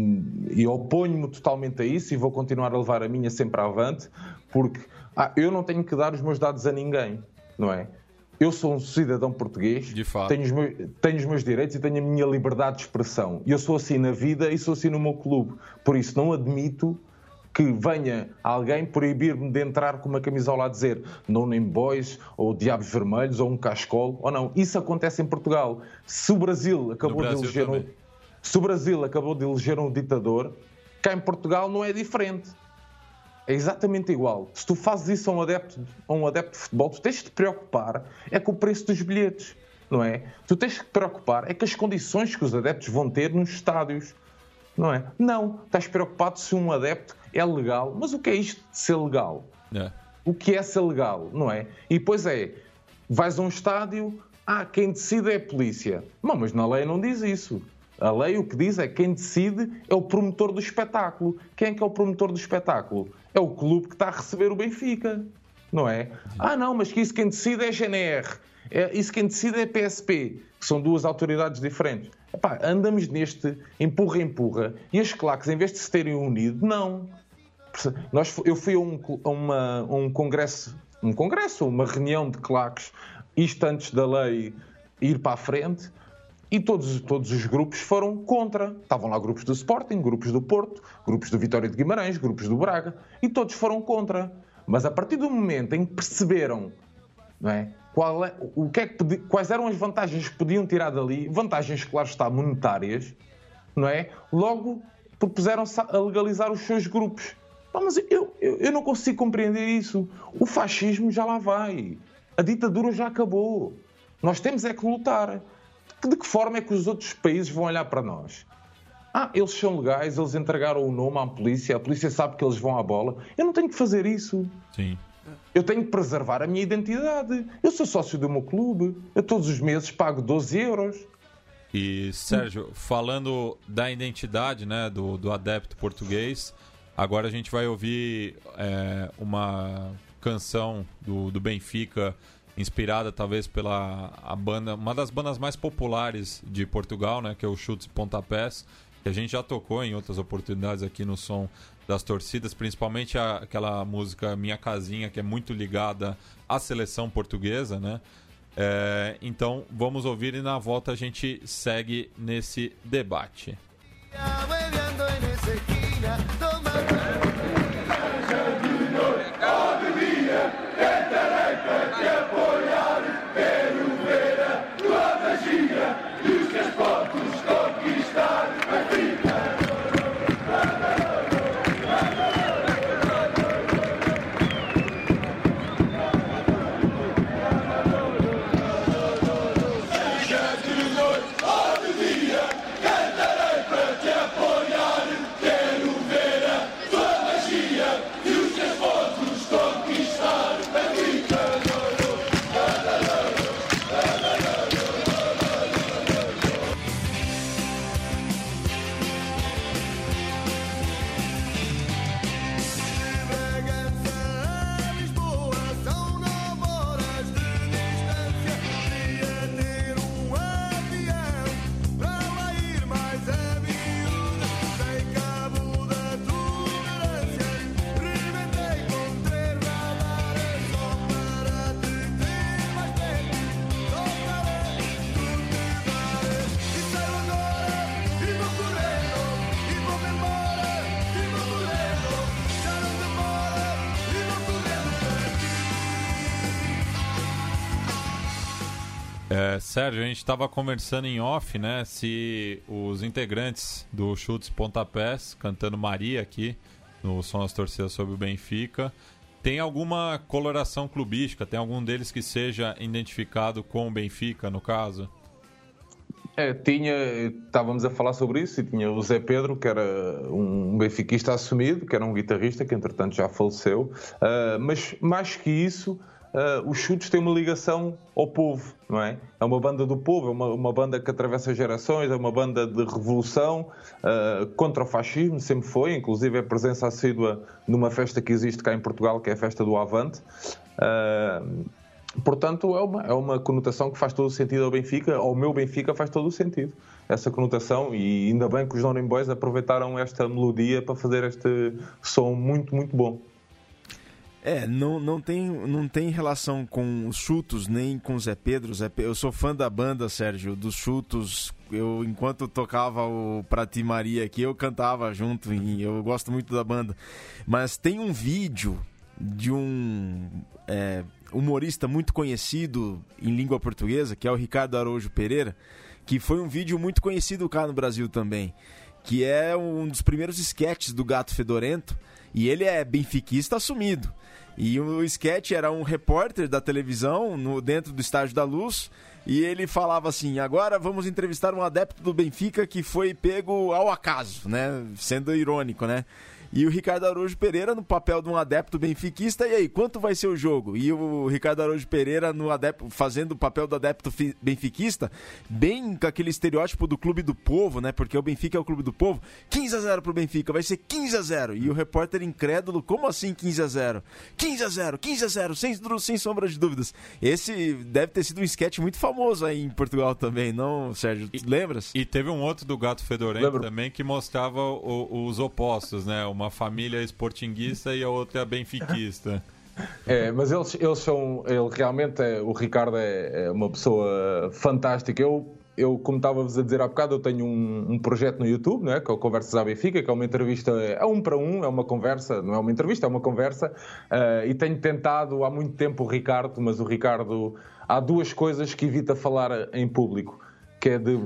e oponho-me totalmente a isso e vou continuar a levar a minha sempre avante, porque ah, eu não tenho que dar os meus dados a ninguém, não é? Eu sou um cidadão português. Tenho, os meus, tenho os meus direitos e tenho a minha liberdade de expressão. Eu sou assim na vida e sou assim no meu clube. Por isso, não admito que venha alguém proibir-me de entrar com uma camisola a dizer No Name Boys, ou Diabos Vermelhos, ou um cascol, ou não. Isso acontece em Portugal. Se o Brasil acabou Brasil de eleger um, se o Brasil acabou de eleger um ditador, cá em Portugal não é diferente. É exatamente igual. Se tu fazes isso a um adepto, a um adepto de futebol, tu tens de te preocupar é com o preço dos bilhetes, não é? Tu tens de te preocupar é com as condições que os adeptos vão ter nos estádios, não é? Não. Estás preocupado se um adepto é legal. Mas o que é isto de ser legal? É. O que é ser legal, não é? E depois é, vais a um estádio, ah, quem decide é a polícia. Não, mas na lei não diz isso. A lei o que diz é que quem decide é o promotor do espetáculo. Quem é que é o promotor do espetáculo? É o clube que está a receber o Benfica, não é? Ah, não, mas que isso quem decide é GNR, é, isso quem decide é PSP, que são duas autoridades diferentes. Epá, andamos neste empurra-empurra e as claques, em vez de se terem unido, não. Nós, eu fui a um, a uma, a um congresso, um congresso, uma reunião de claques, isto antes da lei ir para a frente, e todos, todos os grupos foram contra. Estavam lá grupos do Sporting, grupos do Porto, grupos do Vitória de Guimarães, grupos do Braga, e todos foram contra. Mas a partir do momento em que perceberam não é, qual é, o que é que quais eram as vantagens que podiam tirar dali, vantagens, claro está, monetárias, não é? Logo propuseram-se a legalizar os seus grupos. mas eu, eu, eu não consigo compreender isso. O fascismo já lá vai. A ditadura já acabou. Nós temos é que lutar de que forma é que os outros países vão olhar para nós? Ah, eles são legais, eles entregaram o nome à polícia, a polícia sabe que eles vão à bola. Eu não tenho que fazer isso. Sim. Eu tenho que preservar a minha identidade. Eu sou sócio do meu clube. Eu todos os meses pago 12 euros. E, Sérgio, falando da identidade né, do, do adepto português, agora a gente vai ouvir é, uma canção do, do Benfica inspirada talvez pela a banda, uma das bandas mais populares de Portugal, né, que é o Chutes e Pontapés, que a gente já tocou em outras oportunidades aqui no som das torcidas, principalmente a, aquela música Minha Casinha, que é muito ligada à seleção portuguesa, né? É, então vamos ouvir e na volta a gente segue nesse debate. É, Sérgio, a gente estava conversando em off, né? Se os integrantes do Chutes Pontapés, cantando Maria aqui, no Som das Torcidas sobre o Benfica, tem alguma coloração clubística? Tem algum deles que seja identificado com o Benfica, no caso? É, tinha, estávamos a falar sobre isso e tinha o Zé Pedro, que era um benfiquista assumido, que era um guitarrista que entretanto já faleceu, uh, mas mais que isso, uh, os chutes têm uma ligação ao povo, não é? É uma banda do povo, é uma, uma banda que atravessa gerações, é uma banda de revolução uh, contra o fascismo, sempre foi, inclusive é presença assídua numa festa que existe cá em Portugal, que é a festa do Avante. Uh, portanto, é uma, é uma conotação que faz todo o sentido ao Benfica, ao meu Benfica faz todo o sentido essa conotação e ainda bem que os Donning Boys aproveitaram esta melodia para fazer este som muito, muito bom. É, não, não, tem, não tem relação com os chutos nem com Zé Pedro. Zé Pedro. Eu sou fã da banda, Sérgio, dos chutos. Eu, enquanto tocava o Prati Maria aqui, eu cantava junto. E eu gosto muito da banda. Mas tem um vídeo de um é, humorista muito conhecido em língua portuguesa, que é o Ricardo Araújo Pereira, que foi um vídeo muito conhecido cá no Brasil também. Que é um dos primeiros sketches do Gato Fedorento. E ele é benfiquista assumido. E o sketch era um repórter da televisão no, dentro do Estádio da Luz e ele falava assim: agora vamos entrevistar um adepto do Benfica que foi pego ao acaso, né? Sendo irônico, né? E o Ricardo Araújo Pereira no papel de um adepto benfiquista. E aí, quanto vai ser o jogo? E o Ricardo Araújo Pereira no adepto, fazendo o papel do adepto benfiquista, bem com aquele estereótipo do clube do povo, né? Porque o Benfica é o clube do povo. 15 a 0 pro Benfica, vai ser 15 a 0. E o repórter incrédulo, como assim 15 a 0? 15 a 0, 15 a 0, sem, sem sombra de dúvidas. Esse deve ter sido um sketch muito famoso aí em Portugal também, não, Sérgio? E, lembras? E teve um outro do Gato Fedorento Lembro. também que mostrava o, os opostos, né? Uma família esportinguista e a outra benfiquista. É, mas eles, eles são. Ele realmente é, o Ricardo é, é, uma pessoa fantástica. Eu, eu como estava-vos a dizer há bocado, eu tenho um, um, projeto no YouTube, né, que é o Conversas à Benfica, que é uma entrevista, é um para um, é uma conversa, não é uma entrevista, é uma conversa. Uh, e tenho tentado há muito tempo o Ricardo, mas o Ricardo. Há duas coisas que evita falar em público, que é de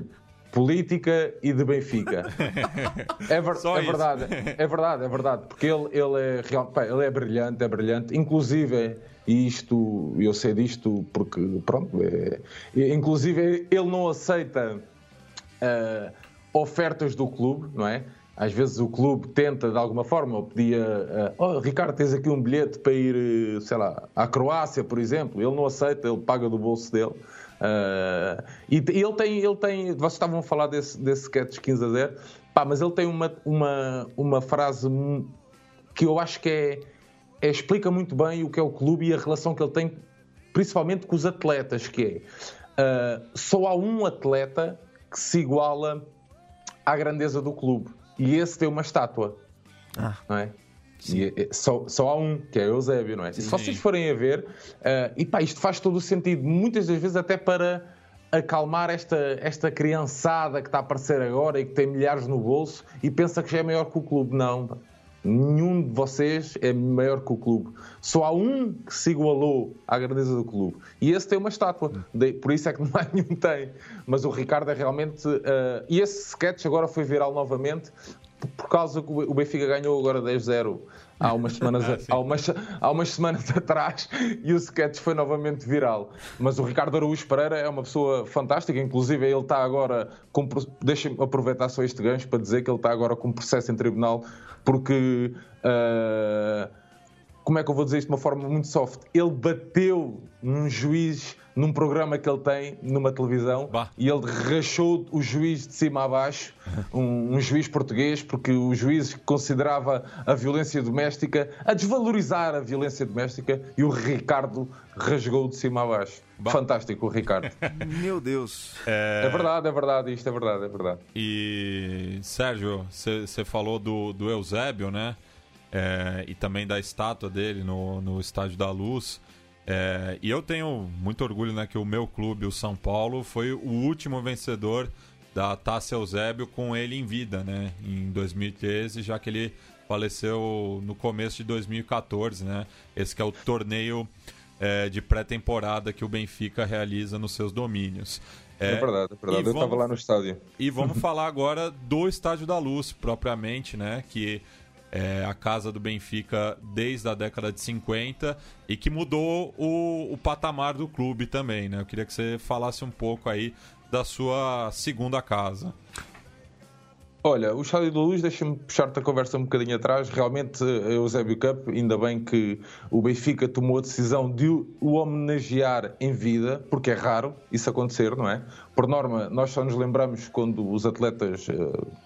política e de Benfica. <laughs> É, ver, é verdade, é verdade, é verdade, porque ele, ele, é, real, pá, ele é brilhante, é brilhante, inclusive, e isto, eu sei disto porque, pronto, é, inclusive ele não aceita uh, ofertas do clube, não é? Às vezes o clube tenta, de alguma forma, ou pedia, uh, oh, Ricardo, tens aqui um bilhete para ir, sei lá, à Croácia, por exemplo. Ele não aceita, ele paga do bolso dele. Uh, e ele tem, ele tem, vocês estavam a falar desse, desse sketch 15 a 0, pá, mas ele tem uma, uma, uma frase que eu acho que é, é, explica muito bem o que é o clube e a relação que ele tem, principalmente com os atletas, que é uh, só há um atleta que se iguala à grandeza do clube e esse tem uma estátua, ah. não é? E, só, só há um, que é Eusébio, não é? Sim. Se vocês forem a ver, uh, e pá, isto faz todo o sentido, muitas das vezes até para acalmar esta, esta criançada que está a aparecer agora e que tem milhares no bolso e pensa que já é maior que o clube. Não, nenhum de vocês é maior que o clube. Só há um que se igualou à grandeza do clube. E esse tem uma estátua. Por isso é que <laughs> mais nenhum tem. Mas o Ricardo é realmente. Uh, e esse sketch agora foi viral novamente por causa que o Benfica ganhou agora 10-0 há umas semanas, <laughs> ah, há, umas, há umas semanas <laughs> atrás e o sketch foi novamente viral. Mas o Ricardo Araújo Pereira é uma pessoa fantástica, inclusive ele está agora com. Deixem-me aproveitar só este gancho para dizer que ele está agora com processo em tribunal porque. Uh, como é que eu vou dizer isto de uma forma muito soft? Ele bateu num juiz num programa que ele tem numa televisão bah. e ele rachou o juiz de cima a baixo, <laughs> um, um, juiz português, porque o juiz considerava a violência doméstica, a desvalorizar a violência doméstica e o Ricardo rasgou de cima a baixo. Bah. Fantástico o Ricardo. <laughs> Meu Deus. É... é... verdade, é verdade, isto é verdade, é verdade. E Sérgio, você falou do, do Eusébio, né? É, e também da estátua dele no, no Estádio da Luz. É, e eu tenho muito orgulho né, que o meu clube, o São Paulo, foi o último vencedor da Taça Eusébio com ele em vida, né, em 2013, já que ele faleceu no começo de 2014, né? Esse que é o torneio é, de pré-temporada que o Benfica realiza nos seus domínios. É, é verdade, é verdade. Eu estava lá no estádio. E vamos falar agora do Estádio da Luz, propriamente, né? Que é, a casa do Benfica desde a década de 50 e que mudou o, o patamar do clube também, né? Eu queria que você falasse um pouco aí da sua segunda casa. Olha, o Estádio da Luz, deixa-me puxar-te a conversa um bocadinho atrás. Realmente, eh, Eusébio Cup, ainda bem que o Benfica tomou a decisão de o homenagear em vida, porque é raro isso acontecer, não é? Por norma, nós só nos lembramos quando os atletas eh,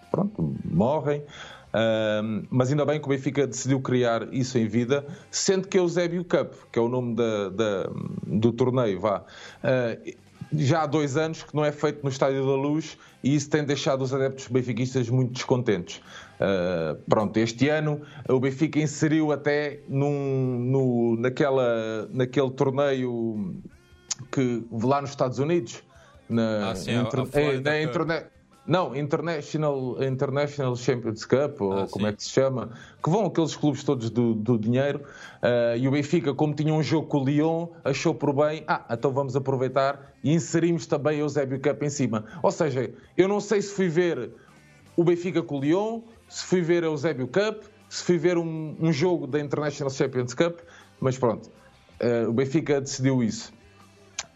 pronto, morrem. Uh, mas ainda bem que o Benfica decidiu criar isso em vida, sendo que Eusébio Cup, que é o nome da, da, do torneio, vá, uh, já há dois anos que não é feito no Estádio da Luz e isso tem deixado os adeptos benfiquistas muito descontentes. Uh, pronto, este ano o Benfica inseriu até num, no, naquela, naquele torneio que lá nos Estados Unidos, na, ah, sim, entre, é, na internet não, International, International Champions Cup, ou ah, como é que se chama, que vão aqueles clubes todos do, do dinheiro, uh, e o Benfica, como tinha um jogo com o Lyon, achou por bem, ah, então vamos aproveitar e inserimos também o Eusébio Cup em cima. Ou seja, eu não sei se fui ver o Benfica com o Lyon, se fui ver o Eusébio Cup, se fui ver um, um jogo da International Champions Cup, mas pronto, uh, o Benfica decidiu isso.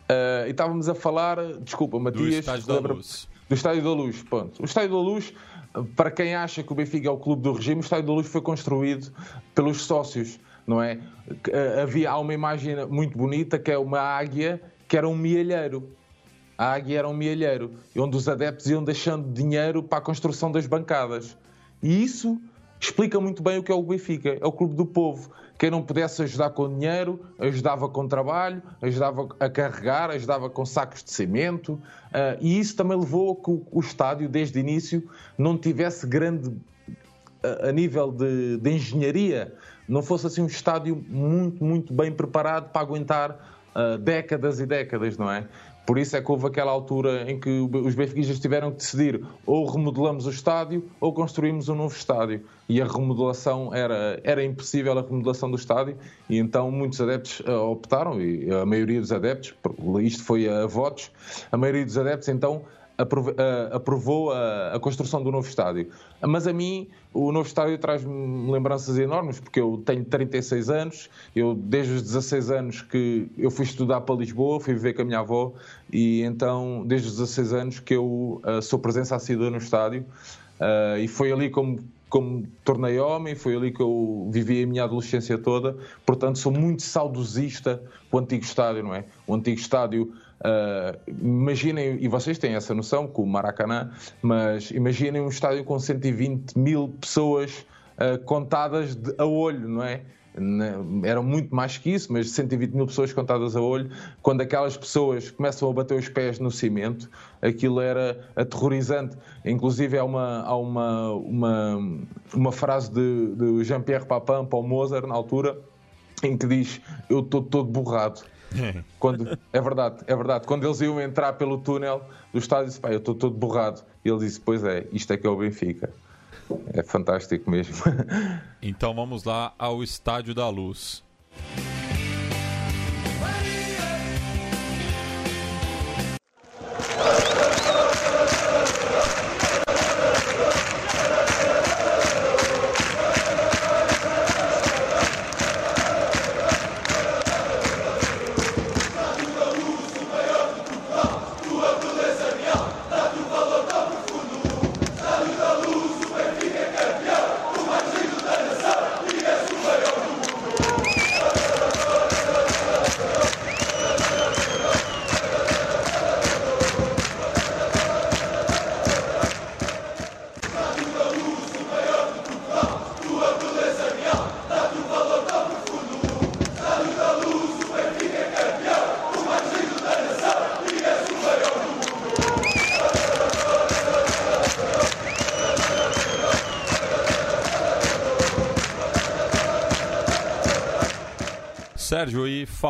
Uh, e estávamos a falar, desculpa, Matias, lembra, do Estádio da Luz, ponto. O Estádio da Luz, para quem acha que o Benfica é o clube do regime, o Estádio da Luz foi construído pelos sócios, não é? Eh, havia há uma imagem muito bonita que é uma águia que era um mielheiro. A águia era um mielheiro, onde os adeptos iam deixando dinheiro para a construção das bancadas. E isso explica muito bem o que é o Benfica. É o clube do povo. Quem não pudesse ajudar com dinheiro, ajudava com trabalho, ajudava a carregar, ajudava com sacos de cimento. Uh, e isso também levou a que o, estádio, desde o início, não tivesse grande a, a nível de, de, engenharia, não fosse assim um estádio muito, muito bem preparado para aguentar uh, décadas e décadas, não é? Por isso é que houve aquela altura em que os benfiquistas tiveram que decidir ou remodelamos o estádio ou construímos um novo estádio. E a remodelação era, era impossível, a remodelação do estádio, e então muitos adeptos eh, optaram, e a maioria dos adeptos, isto foi a votos, a maioria dos adeptos então aprovou a, construção do novo estádio. Mas a mim, o novo estádio traz-me lembranças enormes, porque eu tenho 36 anos, eu desde os 16 anos que eu fui estudar para Lisboa, fui viver com a minha avó, e então desde os 16 anos que eu sou presença assídua no estádio, uh, e foi ali como como tornei homem, foi ali que eu vivi a minha adolescência toda, portanto sou muito saudosista o antigo estádio, não é? O antigo estádio Uh, imaginem, e vocês têm essa noção com o Maracanã, mas imaginem um estádio com 120 mil pessoas uh, contadas de, a olho, não é? Eram muito mais que isso, mas 120 mil pessoas contadas a olho. Quando aquelas pessoas começam a bater os pés no cimento, aquilo era aterrorizante. Inclusive, há uma, há uma, uma, uma frase de, de Jean-Pierre Papin para o Mozart, na altura, em que diz: Eu estou todo borrado. <laughs> Quando, é verdade, é verdade. Quando eles iam entrar pelo túnel do estádio, disse, eu estou todo borrado. E ele disse, pois é, isto é que é o Benfica. É fantástico mesmo. <laughs> Então vamos lá ao Estádio da Luz.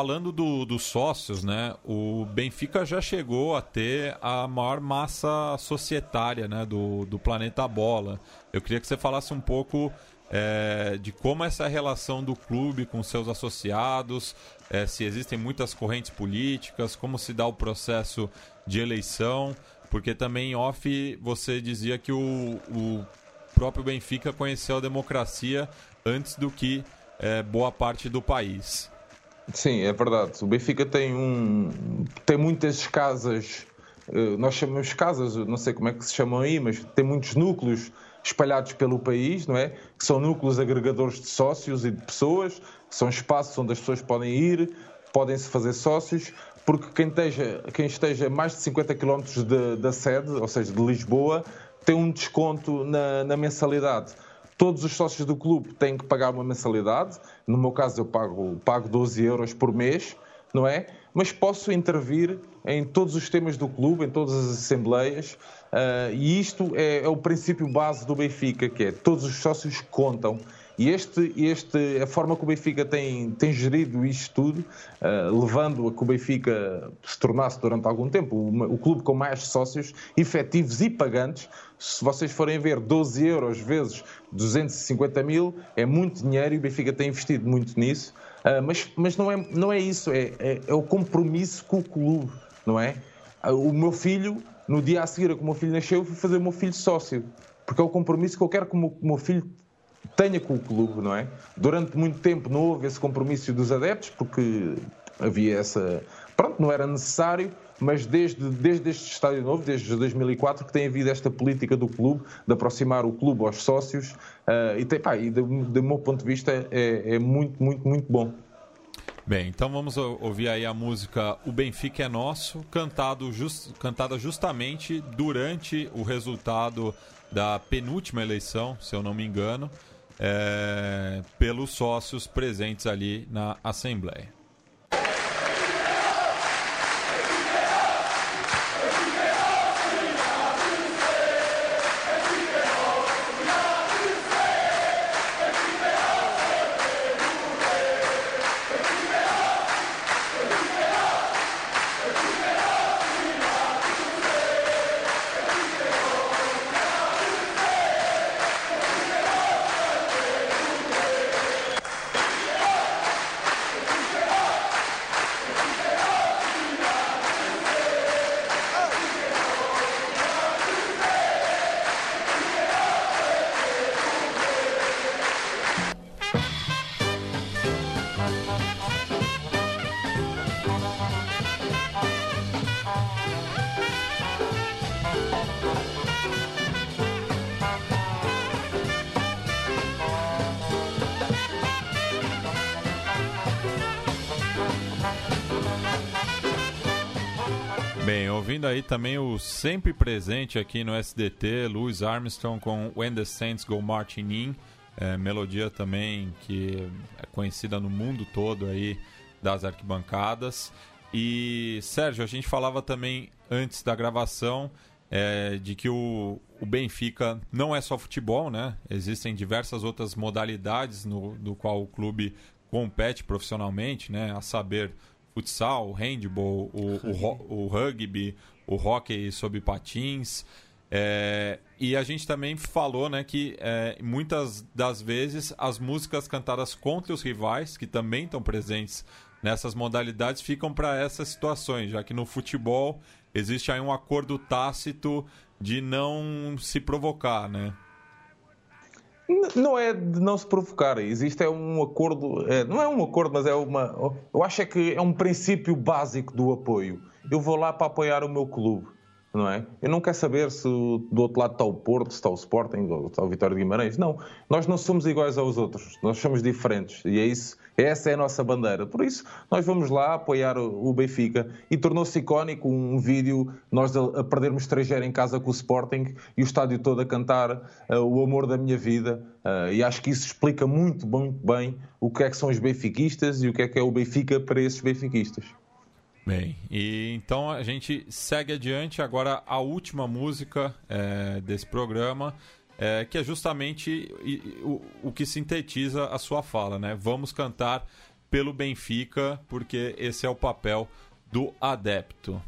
Falando do, dos sócios, né? O Benfica já chegou a ter a maior massa societária né, do, do planeta Bola. Eu queria que você falasse um pouco é, de como essa relação do clube com seus associados, é, se existem muitas correntes políticas, como se dá o processo de eleição, porque também em off você dizia que o, o próprio Benfica conheceu a democracia antes do que é, boa parte do país. Sim, é verdade. O Benfica tem, um, tem muitas casas Uh, nós chamamos casas, não sei como é que se chamam aí, mas tem muitos núcleos espalhados pelo país, não é? Que são núcleos agregadores de sócios e de pessoas, são espaços onde as pessoas podem ir, podem se fazer sócios, porque quem esteja, quem esteja mais de 50 km de, da sede, ou seja, de Lisboa, tem um desconto na, na mensalidade. Todos os sócios do clube têm que pagar uma mensalidade. No meu caso, eu pago, pago 12 euros por mês, não é? Mas posso intervir em todos os temas do clube, em todas as assembleias, uh, e isto é, é, o princípio base do Benfica, que é todos os sócios contam. E este, este, a forma que o Benfica tem, tem gerido isto tudo, uh, levando a que o Benfica se tornasse durante algum tempo o, o, clube com mais sócios efetivos e pagantes. Se vocês forem ver 12 euros vezes 250 mil, é muito dinheiro e o Benfica tem investido muito nisso. Uh, mas mas não, é, não é isso, é, é, é o compromisso com o clube, não é? Uh, o meu filho, no dia a seguir a que o meu filho nasceu, eu fui fazer o meu filho sócio, porque é o compromisso que eu quero que o meu filho tenha com o clube, não é? Durante muito tempo não houve esse compromisso dos adeptos, porque havia essa. Pronto, não era necessário, mas desde, desde este estádio novo, desde 2004, que tem havido esta política do clube, de aproximar o clube aos sócios, uh, e, tem, pá, e do, do, meu ponto de vista é, é muito, muito, muito bom. Bem, então vamos ouvir aí a música O Benfica é Nosso, cantado just, cantada justamente durante o resultado da penúltima eleição, se eu não me engano, é, pelos sócios presentes ali na Assembleia. Aí também o sempre presente aqui no SDT, Louis Armstrong com When the Saints Go Marching In, é, melodia também que é conhecida no mundo todo aí das arquibancadas. E Sérgio, a gente falava também antes da gravação é, de que o, o, Benfica não é só futebol, né? Existem diversas outras modalidades no do qual o clube compete profissionalmente, né? A saber futsal, handball, o, o, o rugby, o hockey sob patins. É, e a gente também falou né, que é, muitas das vezes as músicas cantadas contra os rivais, que também estão presentes nessas modalidades, ficam para essas situações, já que no futebol existe aí um acordo tácito de não se provocar, né? Não é de não se provocar, existe é um acordo, é, não é um acordo, mas é uma. Eu acho é que é um princípio básico do apoio. Eu vou lá para apoiar o meu clube, não é? Eu não quero saber se do outro lado está o Porto, se está o Sporting ou está o Vitória de Guimarães. Não, nós não somos iguais aos outros, nós somos diferentes e é isso essa é a nossa bandeira. Por isso, nós vamos lá apoiar o Benfica e tornou-se icónico um vídeo, nós a perdermos estrangeiro em casa com o Sporting e o estádio todo a cantar uh, o amor da minha vida. Uh, e acho que isso explica muito, muito bem o que é que são os benfiquistas e o que é que é o Benfica para esses benfiquistas. Bem, e então a gente segue adiante agora a última música é, desse programa é, que é justamente o, o que sintetiza a sua fala, né? Vamos cantar pelo Benfica, porque esse é o papel do adepto.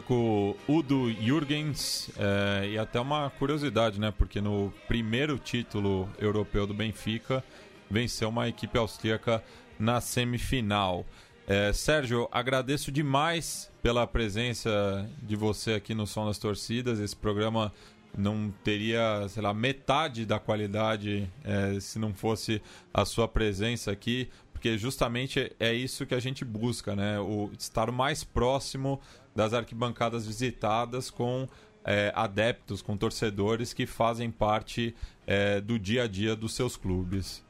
Austríaco Udo Jürgens, é, e até uma curiosidade, né? Porque no primeiro título europeu do Benfica, venceu uma equipe austríaca na semifinal. É, Sérgio, agradeço demais pela presença de você aqui no Som das Torcidas. Esse programa não teria, sei lá, metade da qualidade é, se não fosse a sua presença aqui porque justamente é isso que a gente busca, né? O estar mais próximo das arquibancadas visitadas com é, adeptos, com torcedores que fazem parte é, do dia a dia dos seus clubes.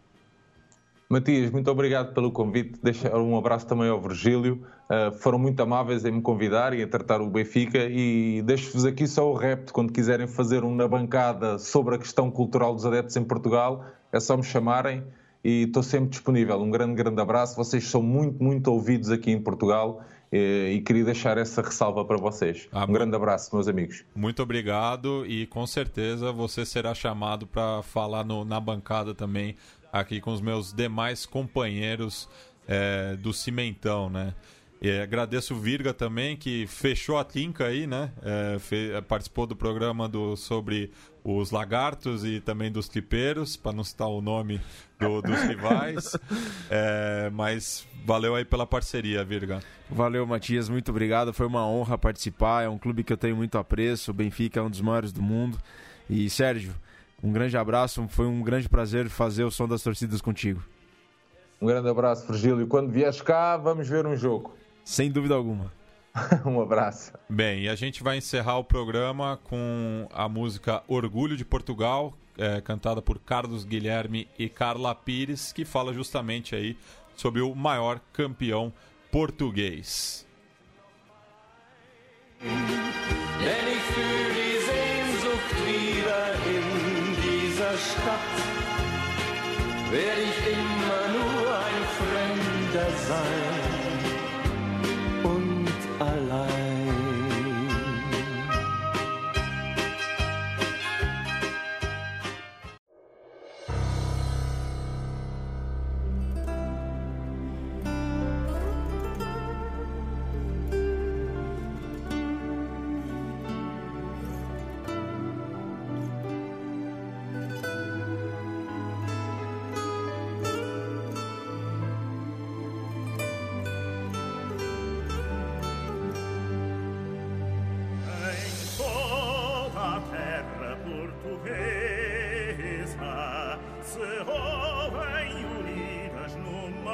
Matias, muito obrigado pelo convite. Deixa um abraço também ao Virgílio. Uh, foram muito amáveis em me convidar e a tratar o Benfica. E deixo-vos aqui só o repto quando quiserem fazer um na bancada sobre a questão cultural dos adeptos em Portugal. É só me chamarem e estou sempre disponível. Um grande, grande abraço. Vocês são muito, muito ouvidos aqui em Portugal e queria deixar essa ressalva para vocês. Ah, um grande abraço, meus amigos. Muito obrigado e com certeza você será chamado para falar no, na bancada também aqui com os meus demais companheiros é, do Cimentão, né? E agradeço o Virga também, que fechou a tinca aí, né? É, fez, participou do programa do, sobre os lagartos e também dos tripeiros, para não citar o nome do, dos rivais. <laughs> É, mas valeu aí pela parceria, Virga. Valeu, Matias, muito obrigado. Foi uma honra participar. É um clube que eu tenho muito apreço. O Benfica é um dos maiores do mundo. E Sérgio, um grande abraço. Foi um grande prazer fazer o som das torcidas contigo. Um grande abraço, Virgílio. Quando vieres cá, vamos ver um jogo. Sem dúvida alguma. <laughs> um abraço. Bem, e a gente vai encerrar o programa com a música Orgulho de Portugal, é, cantada por Carlos Guilherme e Carla Pires, que fala justamente aí sobre o maior campeão português. Denn ich fühle die Sehnsucht wieder in dieser Stadt, werde ich immer nur ein Fremder sein.